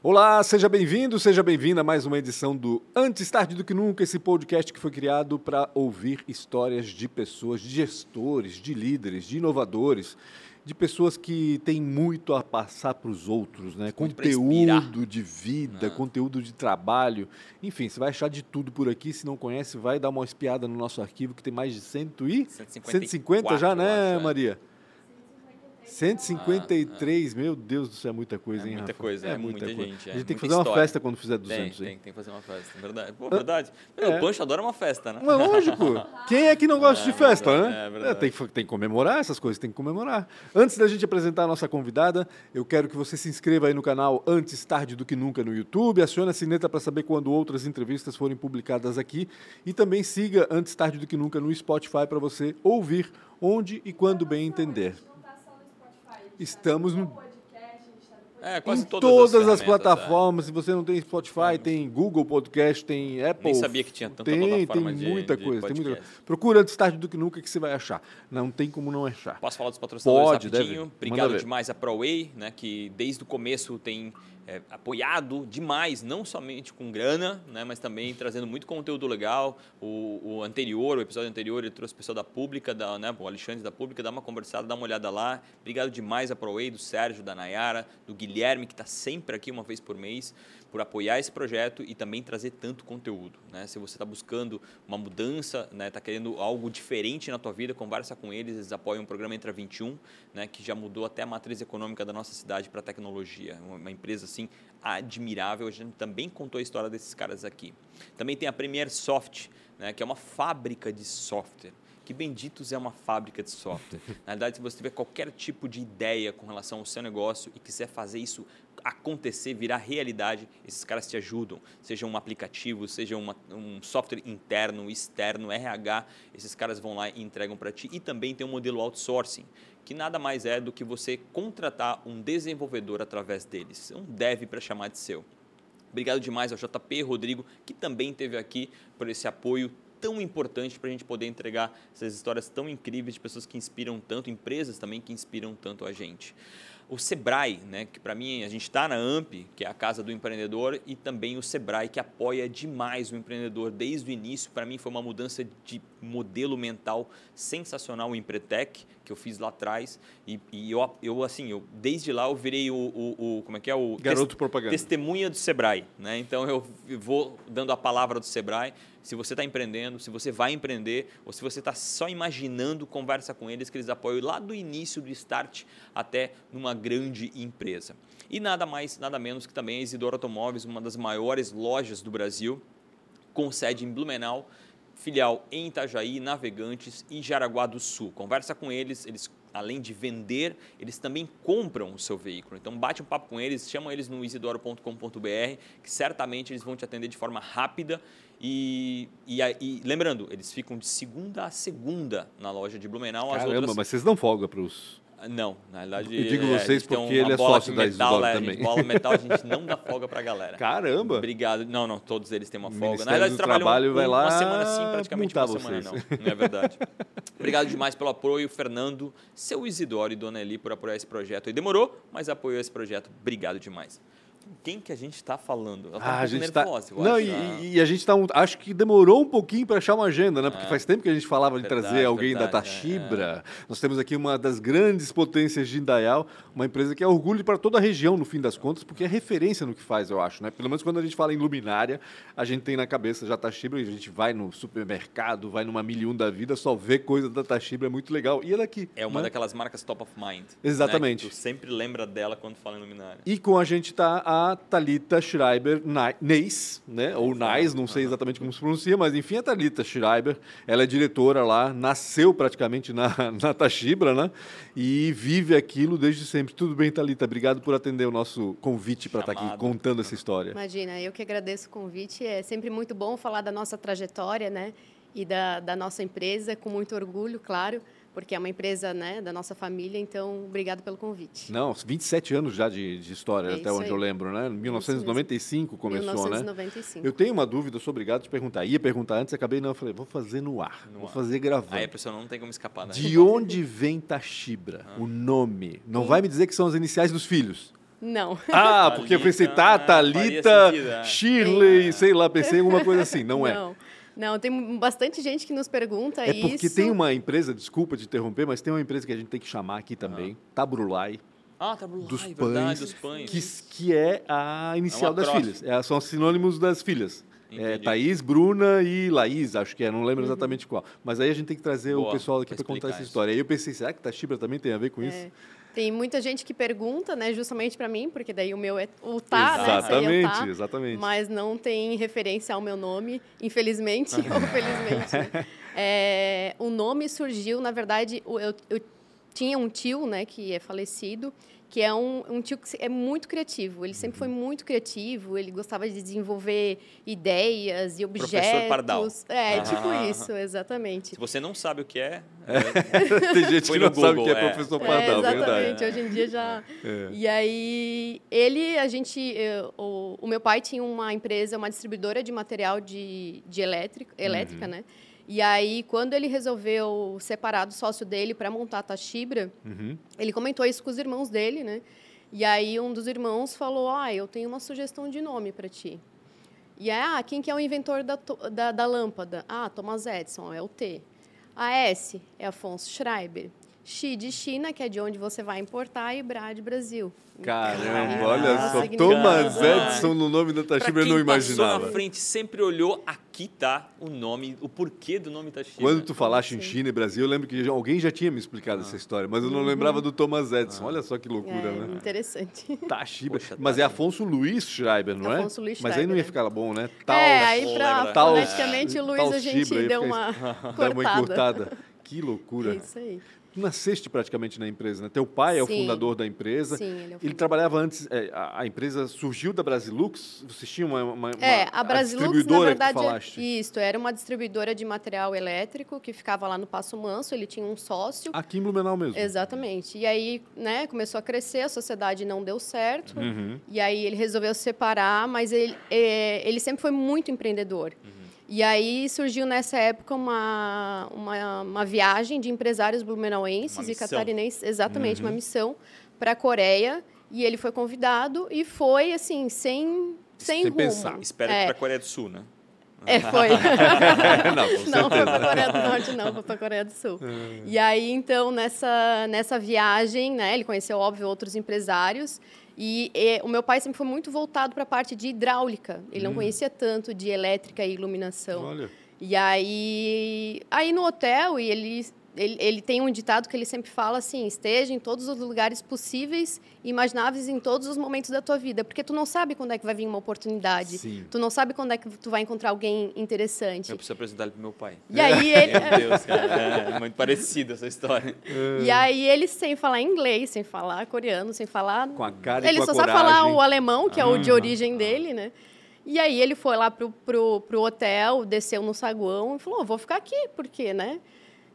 Olá, seja bem-vindo, seja bem-vinda a mais uma edição do Antes Tarde do Que Nunca, esse podcast que foi criado para ouvir histórias de pessoas, de gestores, de líderes, de inovadores, de pessoas que têm muito a passar para os outros, né? Conteúdo de vida, conteúdo de trabalho, enfim, você vai achar de tudo por aqui. Se não conhece, vai dar uma espiada no nosso arquivo que tem mais de cento e 150 já, né, acho, é. Maria? 153, meu Deus do céu, é muita coisa, É hein, muita Rafa? coisa, é muita coisa. gente, é a gente tem que muita fazer uma história. festa quando fizer 200, Tem, tem, tem que fazer uma festa, verdade. Pô, verdade. O Pancho adora uma festa, né? Mas lógico. Quem é que não gosta É de festa, verdade, né? é verdade. tem, que, tem que comemorar essas coisas, tem que comemorar. Antes da gente apresentar a nossa convidada, eu quero que você se inscreva aí no canal Antes Tarde do Que Nunca no YouTube, acione a sineta para saber quando outras entrevistas forem publicadas aqui e também siga Antes Tarde do Que Nunca no Spotify para você ouvir onde e quando bem entender. Estamos no É, quase em todas, todas, as, ferramentas, é. plataformas. Se você não tem Spotify, tem Google Podcast, tem Apple. Nem sabia que tinha tanta tem, plataforma tem de- muita de coisa, tem muita coisa. Procura antes tarde do que nunca que você vai achar. Não tem como não achar. Posso falar dos patrocinadores Pode, rapidinho? deve. Obrigado demais a ProWay, né, que desde o começo tem é, apoiado demais, não somente com grana, né, mas também trazendo muito conteúdo legal. O, o anterior, o episódio anterior, ele trouxe o pessoal da Pública, da, né, o Alexandre da Pública, dá uma conversada, dá uma olhada lá. Obrigado demais a ProWay, do Sérgio, da Nayara, do Guilherme, que está sempre aqui uma vez por mês, por apoiar esse projeto e também trazer tanto conteúdo. Né? Se você está buscando uma mudança, está querendo algo diferente na tua vida, conversa com eles, eles apoiam o programa Entra 21, né, que já mudou até a matriz econômica da nossa cidade para tecnologia. Uma empresa assim admirável, a gente também contou a história desses caras aqui. Também tem a Premier Soft, né, que é uma fábrica de software. Que benditos é uma fábrica de software. Na verdade, se você tiver qualquer tipo de ideia com relação ao seu negócio e quiser fazer isso acontecer, virar realidade, esses caras te ajudam. Seja um aplicativo, seja uma, um software interno, externo, RH, esses caras vão lá e entregam para ti. E também tem um modelo outsourcing, que nada mais é do que você contratar um desenvolvedor através deles. Um dev para chamar de seu. Obrigado demais ao JP Rodrigo, que também esteve aqui por esse apoio tão importante para a gente poder entregar essas histórias tão incríveis de pessoas que inspiram tanto, empresas também que inspiram tanto a gente. O Sebrae, né, que para mim a gente está na AMP, que é a casa do empreendedor, e também o Sebrae, que apoia demais o empreendedor desde o início. Para mim foi uma mudança de modelo mental sensacional o Empretec, que eu fiz lá atrás. E, e eu, eu, assim, eu, desde lá eu virei o, o, o- como é que é? O Garoto propaganda. testemunha do Sebrae. Né? Então eu vou dando a palavra do Sebrae. Se você está empreendendo, se você vai empreender, ou se você está só imaginando, conversa com eles, que eles apoiam lá do início do start até numa grande empresa. E nada mais, nada menos que também a Isidoro Automóveis, uma das maiores lojas do Brasil, com sede em Blumenau, filial em Itajaí, Navegantes e Jaraguá do Sul. Conversa com eles, eles além de vender, eles também compram o seu veículo. Então bate um papo com eles, chama eles no isidoro.com.br, que certamente eles vão te atender de forma rápida e, e, e lembrando, eles ficam de segunda a segunda na loja de Blumenau. Caramba, outras mas vocês dão folga para os... não, na verdade. Eu digo é, vocês porque ele é bola sócio de da metal, Isidoro a também. gente- bola metal, a gente não dá folga pra galera. Caramba! Obrigado. Não, não, todos eles têm uma folga. Ministério Na verdade, do eles trabalham Trabalho um- vai lá uma semana sim, praticamente uma multar semana vocês. não. Não é verdade. Obrigado demais pelo apoio, Fernando, seu Isidoro e Dona Eli por apoiar esse projeto. E demorou, mas apoiou esse projeto. Obrigado demais. Quem que a gente está falando? Ela tá Ah, um a gente tá... nervosa, eu Não, acho. e, Ah. e a gente tá. um- Acho que demorou um pouquinho para achar uma agenda, né? Porque É. faz tempo que a gente falava de Verdade, trazer alguém da verdade, Tashibra. Nós temos aqui uma das grandes potências de Indaial, uma empresa que é orgulho para toda a região, no fim das contas, porque é referência no que faz, eu acho, né? Pelo menos quando a gente fala em luminária, a gente tem na cabeça já Tashibra, e a gente vai no supermercado, vai numa milhão da vida, só vê coisa da Tashibra, é muito legal. E ela aqui. É uma né? daquelas marcas top of mind. Exatamente. Né? Tu sempre lembra dela quando fala em luminária. E com a gente tá a Talita Schreiber Neis, né? Ou Nais, não sei exatamente como se pronuncia, mas enfim, a Talita Schreiber, ela é diretora lá, nasceu praticamente na, na Tashibra, né? E vive aquilo desde sempre. Tudo bem, Talita? Obrigado por atender o nosso convite para estar aqui Chamado. contando essa história. Imagina, eu que agradeço o convite. É sempre muito bom falar da nossa trajetória, né? E da, da nossa empresa, com muito orgulho, claro, porque é uma empresa né, da nossa família. Então, obrigado pelo convite. Não, 27 anos já de, de história, É até onde aí. eu lembro, né? 1995 começou, né? 1995. Eu tenho uma dúvida, sou obrigado a te perguntar. Ia perguntar antes, acabei não, eu falei, vou fazer no ar, No vou ar. fazer gravando. Aí a pessoa não tem como escapar, né? De onde vem Tashibra? O nome. Não vai me dizer que são as iniciais dos filhos. Não. Ah, porque eu pensei, tá, Thalita, é. Shirley, sei lá, pensei em alguma coisa assim. Não é. Não. Tem bastante gente que nos pergunta É isso. porque tem uma empresa, desculpa te interromper, mas tem uma empresa que a gente tem que chamar aqui também, Tabrulai, Ah, tá Blue dos pães, verdade, dos pães. que, que é a inicial É das filhas. É, são sinônimos das filhas. É. Thaís, Bruna e Laís, acho que é, não Uhum. lembro exatamente qual. Mas aí a gente tem que trazer o Boa, pessoal aqui para contar essa isso. história. Aí eu pensei, será que Tachibra também tem a ver com isso? É. Tem muita gente que pergunta, né, justamente para mim, porque daí o meu é o tá, né, seria o exatamente, tá, exatamente. mas não tem referência ao meu nome, infelizmente ou felizmente. né? É, o nome surgiu, na verdade, eu, eu tinha um tio, né, que é falecido, que é um, um tio que é muito criativo. Ele sempre foi muito criativo, ele gostava de desenvolver ideias e objetos. Professor Pardal. É, tipo Ah. isso, exatamente. Se você não sabe o que é, tem gente Foi que não sabe o que é, Google, é. professor É, Pardal, exatamente. verdade. Hoje em dia já. É. E aí, ele, a gente. eu- o, o meu pai tinha uma empresa, uma distribuidora de material de, de elétrico, elétrica, Uhum. né? E aí, quando ele resolveu separar do sócio dele para montar a Tachibra, Uhum. ele comentou isso com os irmãos dele, né? E aí, um dos irmãos falou: Ah, eu tenho uma sugestão de nome para ti. E aí, ah, quem que é o inventor da, da, da lâmpada? Ah, Thomas Edison, é o T. A S é Afonso Schreiber. X de China, que é de onde você vai importar, e Bra de Brasil. Caramba, Ah, olha só, significa- Thomas Ah. Edison no nome da quem eu não passou imaginava. na frente sempre olhou, aqui tá o nome, o porquê do nome Tachibra. Quando tu falaste em. China e Brasil, eu lembro que alguém já tinha me explicado essa história, mas eu não lembrava do Thomas Edison. Olha só que loucura, Uhum. É, né? interessante. Tachibra. Poxa, Mas é. Afonso Luiz Schreiber, não é? Afonso Luiz Mas aí não ia Schreiber, ficar bom, né? Tal, é, aí Tal- pra, Tal- foneticamente o Luiz tal a gente Schibra, deu uma dá uma cortada. encurtada. Que loucura. É isso aí. Nasceste praticamente na empresa, né? Teu pai é o Sim. fundador da empresa. Sim, ele é o Ele trabalhava antes, é, a, a empresa surgiu da Brasilux? Vocês tinham uma, uma, É, uma- a Brasilux, na distribuidora verdade, que tu falaste? isso, era uma distribuidora de material elétrico que ficava lá no Passo Manso, ele tinha um sócio. Aqui em Blumenau mesmo. Exatamente. E aí, né, começou a crescer, a sociedade não deu certo. Uhum. E aí ele resolveu se separar, mas ele, é, ele sempre foi muito empreendedor. Uhum. E aí surgiu nessa época uma, uma, uma viagem de empresários blumenauenses e catarinenses, exatamente, Uhum. uma missão para a Coreia. E ele foi convidado e foi, assim, sem, sem, Sem rumo. pensar. Espero é, que pra Coreia do Sul, né? é, foi. não, Não, foi para a Coreia do Norte, não, foi para a Coreia do Sul. E aí, então, nessa, nessa viagem, né, ele conheceu, óbvio, outros empresários. E, eh, o meu pai sempre foi muito voltado para a parte de hidráulica. Ele não conhecia tanto de elétrica e iluminação. Olha, E aí, aí no hotel, e ele, ele, ele tem um ditado que ele sempre fala assim, esteja em todos os lugares possíveis e imagináveis em todos os momentos da tua vida, porque tu não sabe quando é que vai vir uma oportunidade. Sim. Tu não sabe quando é que tu vai encontrar alguém interessante. Eu preciso apresentar ele pro meu pai. E aí ele, Meu Deus, cara. É muito parecida essa história. e aí ele sem falar inglês, sem falar coreano, sem falar com a cara e ele só sabe falar o alemão, que é o de origem dele, né? E aí ele foi lá pro, pro, pro hotel, desceu no saguão e falou, "Oh, vou ficar aqui, por quê, né?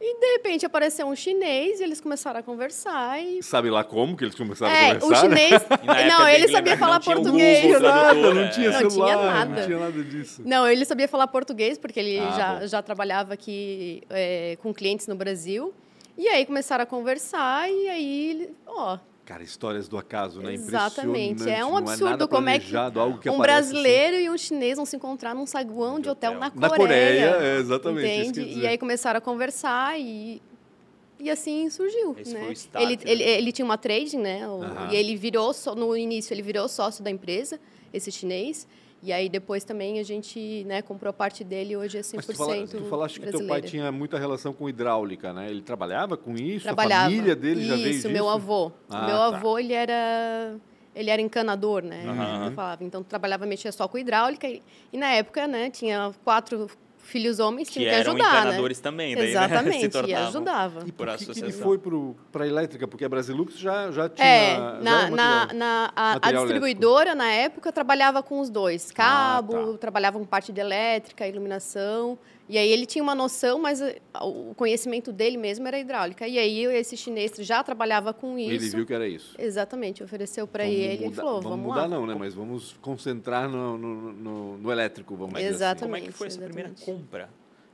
E de repente apareceu um chinês e eles começaram a conversar e... Sabe lá como que eles começaram É, a o conversar? né? chinês... Não, ele sabia falar não tinha o português. Google Nada, tradutor, não tinha Não tinha celular, não nada. tinha nada disso. Não, ele sabia falar português, porque ele Ah, já, bom. já trabalhava aqui é, com clientes no Brasil. E aí começaram a conversar e aí, ele- ó, Cara, histórias do acaso, né? Exatamente. É um não absurdo nada como é que planejado, algo que um aparece assim. brasileiro e um chinês vão se encontrar num saguão de hotel, na Na Coreia. Coreia, é, exatamente, Entende? E aí começaram a conversar e, e assim surgiu. Esse né? foi o start, ele, né? ele, ele tinha uma trading, né? E ele virou, no início, ele virou sócio da empresa, esse chinês. E aí depois também a gente né, comprou a parte dele hoje é 100% Mas tu, fala, tu falaste que teu pai brasileira. tinha muita relação com hidráulica, né? Ele trabalhava com isso? Trabalhava. A família dele Isso, já veio disso? meu avô. Ah, meu tá. avô, ele era ele era encanador, né? Aham. Eu falava. Então trabalhava mexia só com hidráulica e, e na época, né, tinha quatro filhos homens, Que tinha que eram ajudar, né? encanadores também, daí, né? Se Exatamente, e tornavam. ajudava. E Por por que, que ele foi para a elétrica? Porque a Brasilux já, já tinha... É, já na, era na, na- a, a distribuidora, na época, trabalhava com os dois. Cabo, Ah, tá. trabalhava com parte de elétrica, iluminação. E aí ele tinha uma noção, mas eh, o conhecimento dele mesmo era hidráulica. E aí esse chinês já trabalhava com isso. Ele viu que era isso. Exatamente, ofereceu para ele e ele mudar- falou, vamos vamos, mudar lá. não, né? Mas vamos concentrar no, no, no- no elétrico, vamos dizer assim. Exatamente. Como é que foi essa primeira exatamente. compra?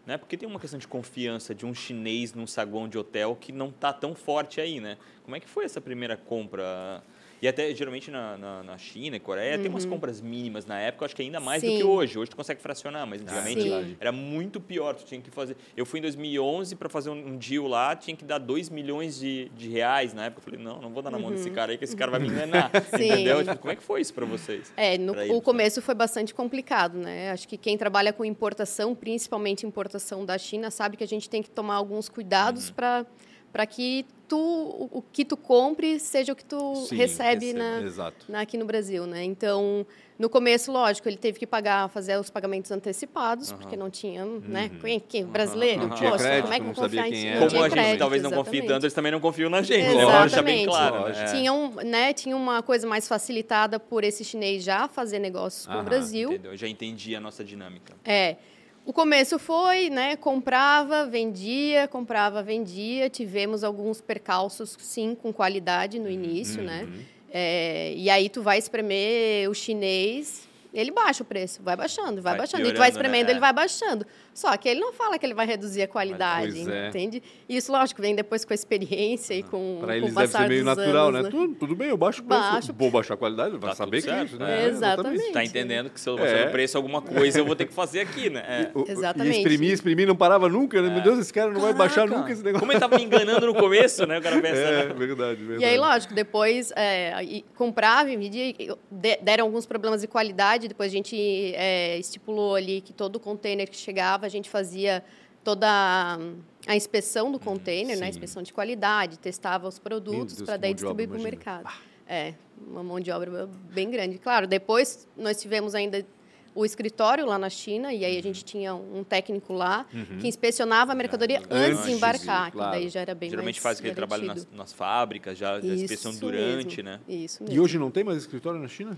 Né? Porque tem uma questão de confiança de um chinês num saguão de hotel que não está tão forte aí, né? Como é que foi essa primeira compra? E até geralmente na, na, na China e Coreia tem umas Uhum. compras mínimas na época, acho que ainda mais do Sim. que hoje. Hoje tu consegue fracionar, mas antigamente Sim. era muito pior. Tu tinha que fazer. Eu fui em 2011 para fazer um, um deal lá, tinha que dar 2 milhões de, de reais na época. Eu falei, não, não vou dar na mão desse cara aí, que esse cara vai me enganar. Uhum. Entendeu? Tipo, como é que foi isso para vocês? É, no, o começo foi bastante complicado, né? Acho que quem trabalha com importação, principalmente importação da China, sabe que a gente tem que tomar alguns cuidados Uhum. para para que tu o, que tu compre seja o que tu Sim, recebe recebe, na, na- aqui no Brasil, né? Então, no começo, lógico, ele teve que pagar, fazer os pagamentos antecipados, porque não tinha, né? Quem, quem, brasileiro, Não Uhum. tinha poxa, crédito, como é que não eu vou confiar em quem ti? era. Não Como tinha a gente crédito, talvez não confie tanto, eles também não confiam na gente. né? Bem claro. Lógico. né? Tinha, um, né, tinha uma coisa mais facilitada por esse chinês já fazer negócios com o Brasil. Entendeu? Eu já entendi a nossa dinâmica. É. O começo foi, né? Comprava, vendia, comprava, vendia. Tivemos alguns percalços, sim, com qualidade no início, né? Uhum. É, e aí tu vai espremer o chinês, ele baixa o preço, vai baixando, vai, Vai baixando. E tu vai né? espremendo, É. ele vai baixando. Só que ele não fala que ele vai reduzir a qualidade, Pois é. entende? E isso, lógico, vem depois com a experiência e com, Para com eles o deve ser meio natural, anos, né? Tudo, tudo bem, eu baixo o preço. Baixo. Vou baixar a qualidade, vai Tá saber que é isso, né? né? Exatamente. Tá entendendo que se eu, se É. eu preço alguma coisa, eu vou ter que fazer aqui, né? É. O- o- Exatamente. E exprimir, exprimir, não parava nunca, né? Meu Deus, esse cara não vai baixar Caraca, nunca esse negócio. Como ele tava me enganando no começo, né? O cara pensa, É, né? verdade, verdade. E aí, lógico, depois é, comprava e de- deram alguns problemas de qualidade, depois a gente é, estipulou ali que todo container que chegava, gente fazia toda a, a inspeção do container, né, sim. inspeção de qualidade, testava os produtos para daí distribuir para o mercado. É, uma mão de obra bem grande. Claro, depois nós tivemos ainda o escritório lá na China, e aí a gente tinha um técnico lá que inspecionava a mercadoria Antes antes de de- embarcar, claro. que daí já era bem Geralmente mais faz aquele trabalho nas, nas fábricas, já, já inspeção durante, mesmo, né? Isso mesmo. E hoje não tem mais escritório na China?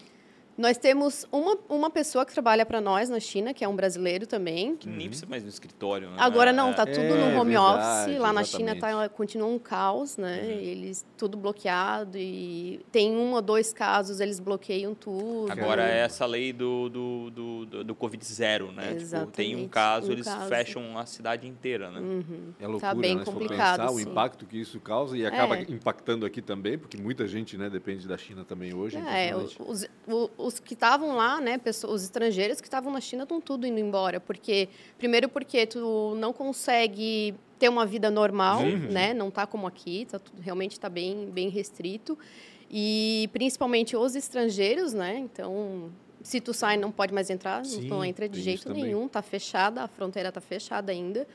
Nós temos uma, uma pessoa que trabalha para nós na China, que é um brasileiro também. Que nem precisa mais no escritório, né? Agora não, É. tá tudo É, no home verdade, office. Lá na China exatamente. tá, continua um caos, né? Uhum. Eles tudo bloqueado e tem um ou dois casos, eles bloqueiam tudo. Agora é essa lei do, do, do, do, do Covid zero, né? Tipo, tem um Exatamente, caso, um eles caso. fecham a cidade inteira, né? É loucura, bem né? Se for complicado, pensar o impacto que isso causa e acaba É. impactando aqui também, porque muita gente né, depende da China também hoje. É, os, o- os que estavam lá, né, pessoas, os estrangeiros que estavam na China estão tudo indo embora, porque primeiro porque tu não consegue ter uma vida normal, né, não tá como aqui, tá tudo, realmente está bem bem restrito. E principalmente os estrangeiros, né, então se tu sai não pode mais entrar, Sim, não entra de jeito nenhum, tá fechada, a fronteira tá fechada ainda.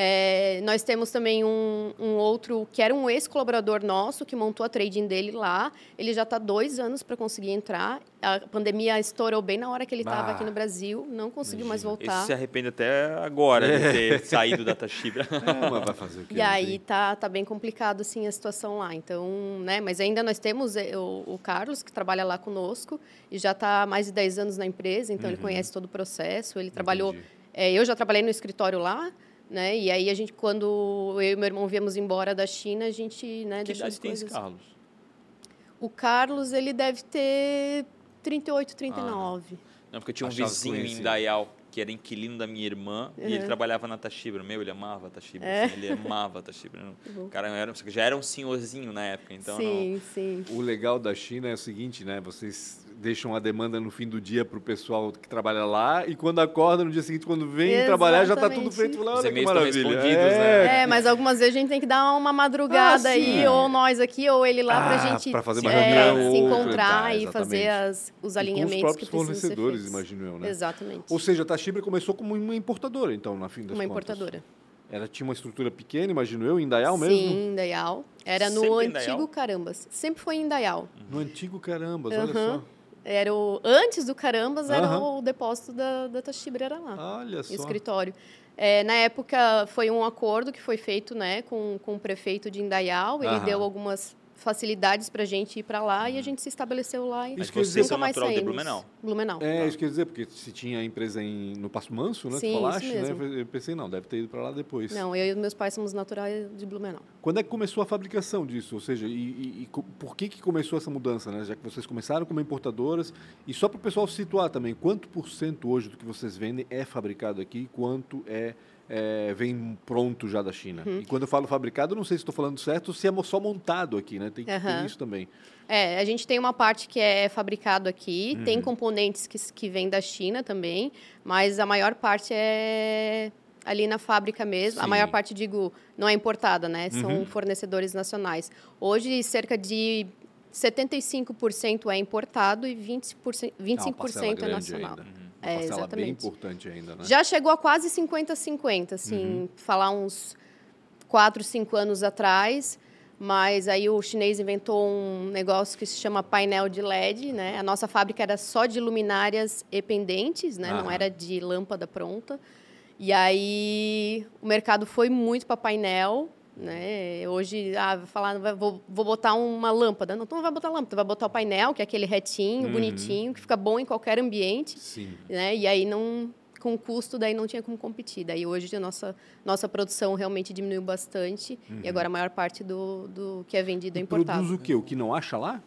É, nós temos também um, um outro que era um ex-colaborador nosso que montou a trading dele lá. Ele já está dois anos para conseguir entrar. A pandemia estourou bem na hora que ele estava aqui no Brasil, não conseguiu mais Esse voltar. se arrepende até agora É. de ter saído da Tashibra. É, mas vai fazer o quê? E aí tá, tá bem complicado assim a situação lá. Então, né, mas ainda nós temos eh, o, o Carlos que trabalha lá conosco e já está há mais de 10 anos na empresa, então ele conhece todo o processo, ele trabalhou. É, eu já trabalhei no escritório lá, né? E aí a gente, quando eu e meu irmão viemos embora da China, a gente, né, Que deixou as idade tem esse coisas. Carlos? O Carlos, ele deve ter 38, 39. Não, porque eu tinha um Achava vizinho em. Dayal, que era inquilino da minha irmã, e ele Uhum. trabalhava na Tashibra. Meu, ele amava a Tashibra. É. assim, ele amava a Tashibra. O cara era, já era um senhorzinho na época, então não- sim, sim. O legal da China é o seguinte, né? Vocês deixam a demanda no fim do dia para o pessoal que trabalha lá e quando acorda no dia seguinte, quando vem trabalhar, já está tudo Exatamente. feito lá. Os Olha que maravilha. respondidos, né? É, mas algumas vezes a gente tem que dar uma madrugada Ah, aí, ou nós aqui, ou ele lá, Ah, pra gente pra fazer uma é, reunião se ou outra, encontrar tá, e fazer exatamente. as, os alinhamentos e com os próprios que precisam ser fornecedores, feitos. imagino eu, né? Exatamente. Ou seja, a Tashibra começou como uma importadora, então, na fim das uma contas. importadora. Ela tinha uma estrutura pequena, imagino eu, em Indaial mesmo? Sim, em Dayal. Era no Sempre em antigo Dayal? Carambas. Sempre foi em Dayal. No antigo Carambas, olha Aham. só. Era o, antes do Carambas, era Aham. o depósito da, da Tachibra, era lá, Olha o só. escritório. É, na época, foi um acordo que foi feito né, com, com o prefeito de Indaial. Ele Aham. deu algumas facilidades para a gente ir para lá e a gente se estabeleceu lá. E Mas Isso quer dizer- vocês são nunca mais natural de saímos. Blumenau. Blumenau. É, isso quer dizer, porque se tinha empresa em, no Passo Manso, né? Sim, falaste, isso mesmo. né? Eu pensei, não, deve ter ido para lá depois. Não, eu e meus pais somos naturais de Blumenau. Quando é que começou a fabricação disso? Ou seja, e, e- e por que, que começou essa mudança, né? Já que vocês começaram como importadoras. E só para o pessoal situar também, quanto por cento hoje do que vocês vendem é fabricado aqui? Quanto é, é, vem pronto já da China. Uhum. E quando eu falo fabricado, não sei se estou falando certo, se é só montado aqui, né? Tem que uhum. ter isso também. É, a gente tem uma parte que é fabricado aqui, uhum. tem componentes que, que vêm da China também, mas a maior parte é ali na fábrica mesmo. Sim. A maior parte, digo, não é importada, né? São uhum. fornecedores nacionais. Hoje, cerca de 75% é importado e 20%, 25% é, é nacional. Ainda. Uhum. É, exatamente. bem importante ainda, né? Já chegou a quase 50-50, assim, uhum. falar uns 4, 5 anos atrás. Mas aí o chinês inventou um negócio que se chama painel de LED, né? A nossa fábrica era só de luminárias e pendentes, né? Não era de lâmpada pronta. E aí o mercado foi muito para painel, né? Hoje, ah, vai falar, vou, vou botar uma lâmpada. Não, tu não vai botar lâmpada, tu vai botar o painel, que é aquele retinho, uhum. bonitinho, que fica bom em qualquer ambiente. Sim. Né? E aí não com custo, daí não tinha como competir. Daí hoje a nossa, nossa produção realmente diminuiu bastante uhum. e agora a maior parte do, do que é vendido é importado. Produz o quê? O que não acha lá?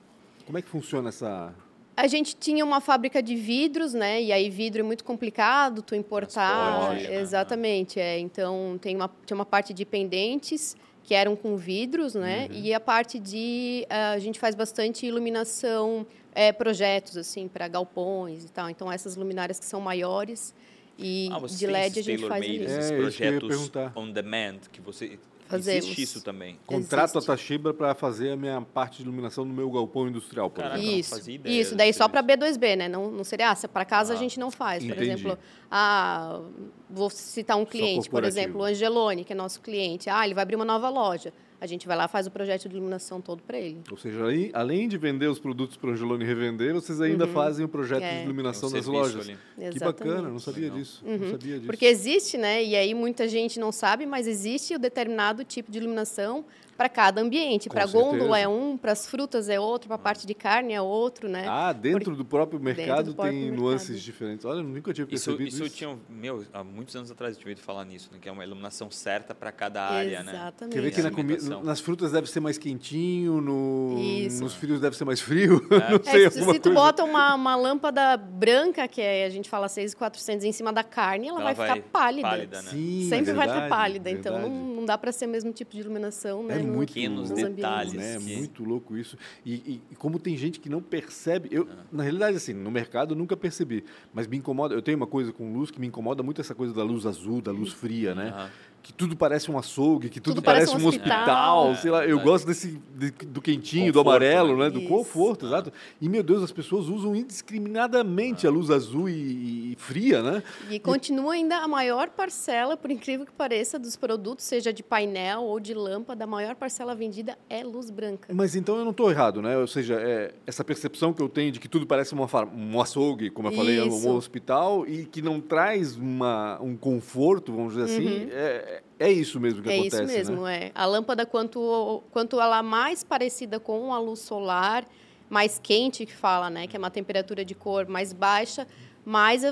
Como é que funciona essa a gente tinha uma fábrica de vidros, né? E aí vidro é muito complicado tu importar. Né? Exatamente, é. Então tem uma tinha uma parte de pendentes que eram com vidros, né? Uhum. E a parte de uh, a gente faz bastante iluminação, é, projetos assim para galpões e tal. Então essas luminárias que são maiores e ah, de LED a gente faz ali. Esses é, projetos on demand que você Fazemos. Existe isso também. Contrato Existe. a Tashiba para fazer a minha parte de iluminação no meu galpão industrial, por Caraca, Isso, isso. Daí só para B2B, né? Não, não seria, ah, para casa ah, a gente não faz. Por entendi. exemplo, ah, vou citar um cliente, por exemplo, o Angelone, que é nosso cliente. Ah, ele vai abrir uma nova loja a gente vai lá faz o projeto de iluminação todo para ele. Ou seja, aí, além de vender os produtos para o Angelone revender, vocês ainda uhum. fazem o projeto é. de iluminação um das lojas. Ali. Que bacana, não sabia disso. Uhum. Não sabia disso. Porque existe, né? E aí muita gente não sabe, mas existe o determinado tipo de iluminação para cada ambiente. Para a gôndola é um, para as frutas é outro, para a parte de carne é outro, né? Ah, dentro do próprio mercado do próprio tem mercado. nuances diferentes. Olha, eu nunca tinha percebido isso. Isso, isso. eu tinha, meu, há muitos anos atrás eu tinha ouvido falar nisso, né? que é uma iluminação certa para cada área, Exatamente. né? Exatamente. Quer ver que na comida, nas frutas deve ser mais quentinho, no, nos frios deve ser mais frio? É. Não sei, é, se, se tu bota uma, uma lâmpada branca, que é, a gente fala 6,400 em cima da carne, ela, ela vai, vai, ficar pálida. pálida né? Sim, Sempre verdade, vai estar pálida, então não, não dá para ser o mesmo tipo de iluminação, né? É muito pequenos detalhes. Né? É muito louco isso. E, e, e, como tem gente que não percebe, eu, ah. na realidade, assim, no mercado eu nunca percebi, mas me incomoda. Eu tenho uma coisa com luz que me incomoda muito essa coisa da luz azul, da luz fria, né? Uhum que tudo parece um açougue, que tudo, tudo parece, parece, um hospital, hospital é, sei lá. Eu é. gosto desse de, do quentinho, conforto, do amarelo, né? né? Do conforto, exato. E meu Deus, as pessoas usam indiscriminadamente a luz azul e, e fria, né? E, continua ainda a maior parcela, por incrível que pareça, dos produtos, seja de painel ou de lâmpada, a maior parcela vendida é luz branca. Mas então eu não estou errado, né? Ou seja, é, essa percepção que eu tenho de que tudo parece uma, um açougue, como eu falei, um hospital, e que não traz uma, um conforto, vamos dizer assim, uhum. É, é isso mesmo que é acontece, É isso mesmo, né? é. A lâmpada, quanto, quanto ela é mais parecida com a luz solar, mais quente que fala, né? Que é uma temperatura de cor mais baixa, mais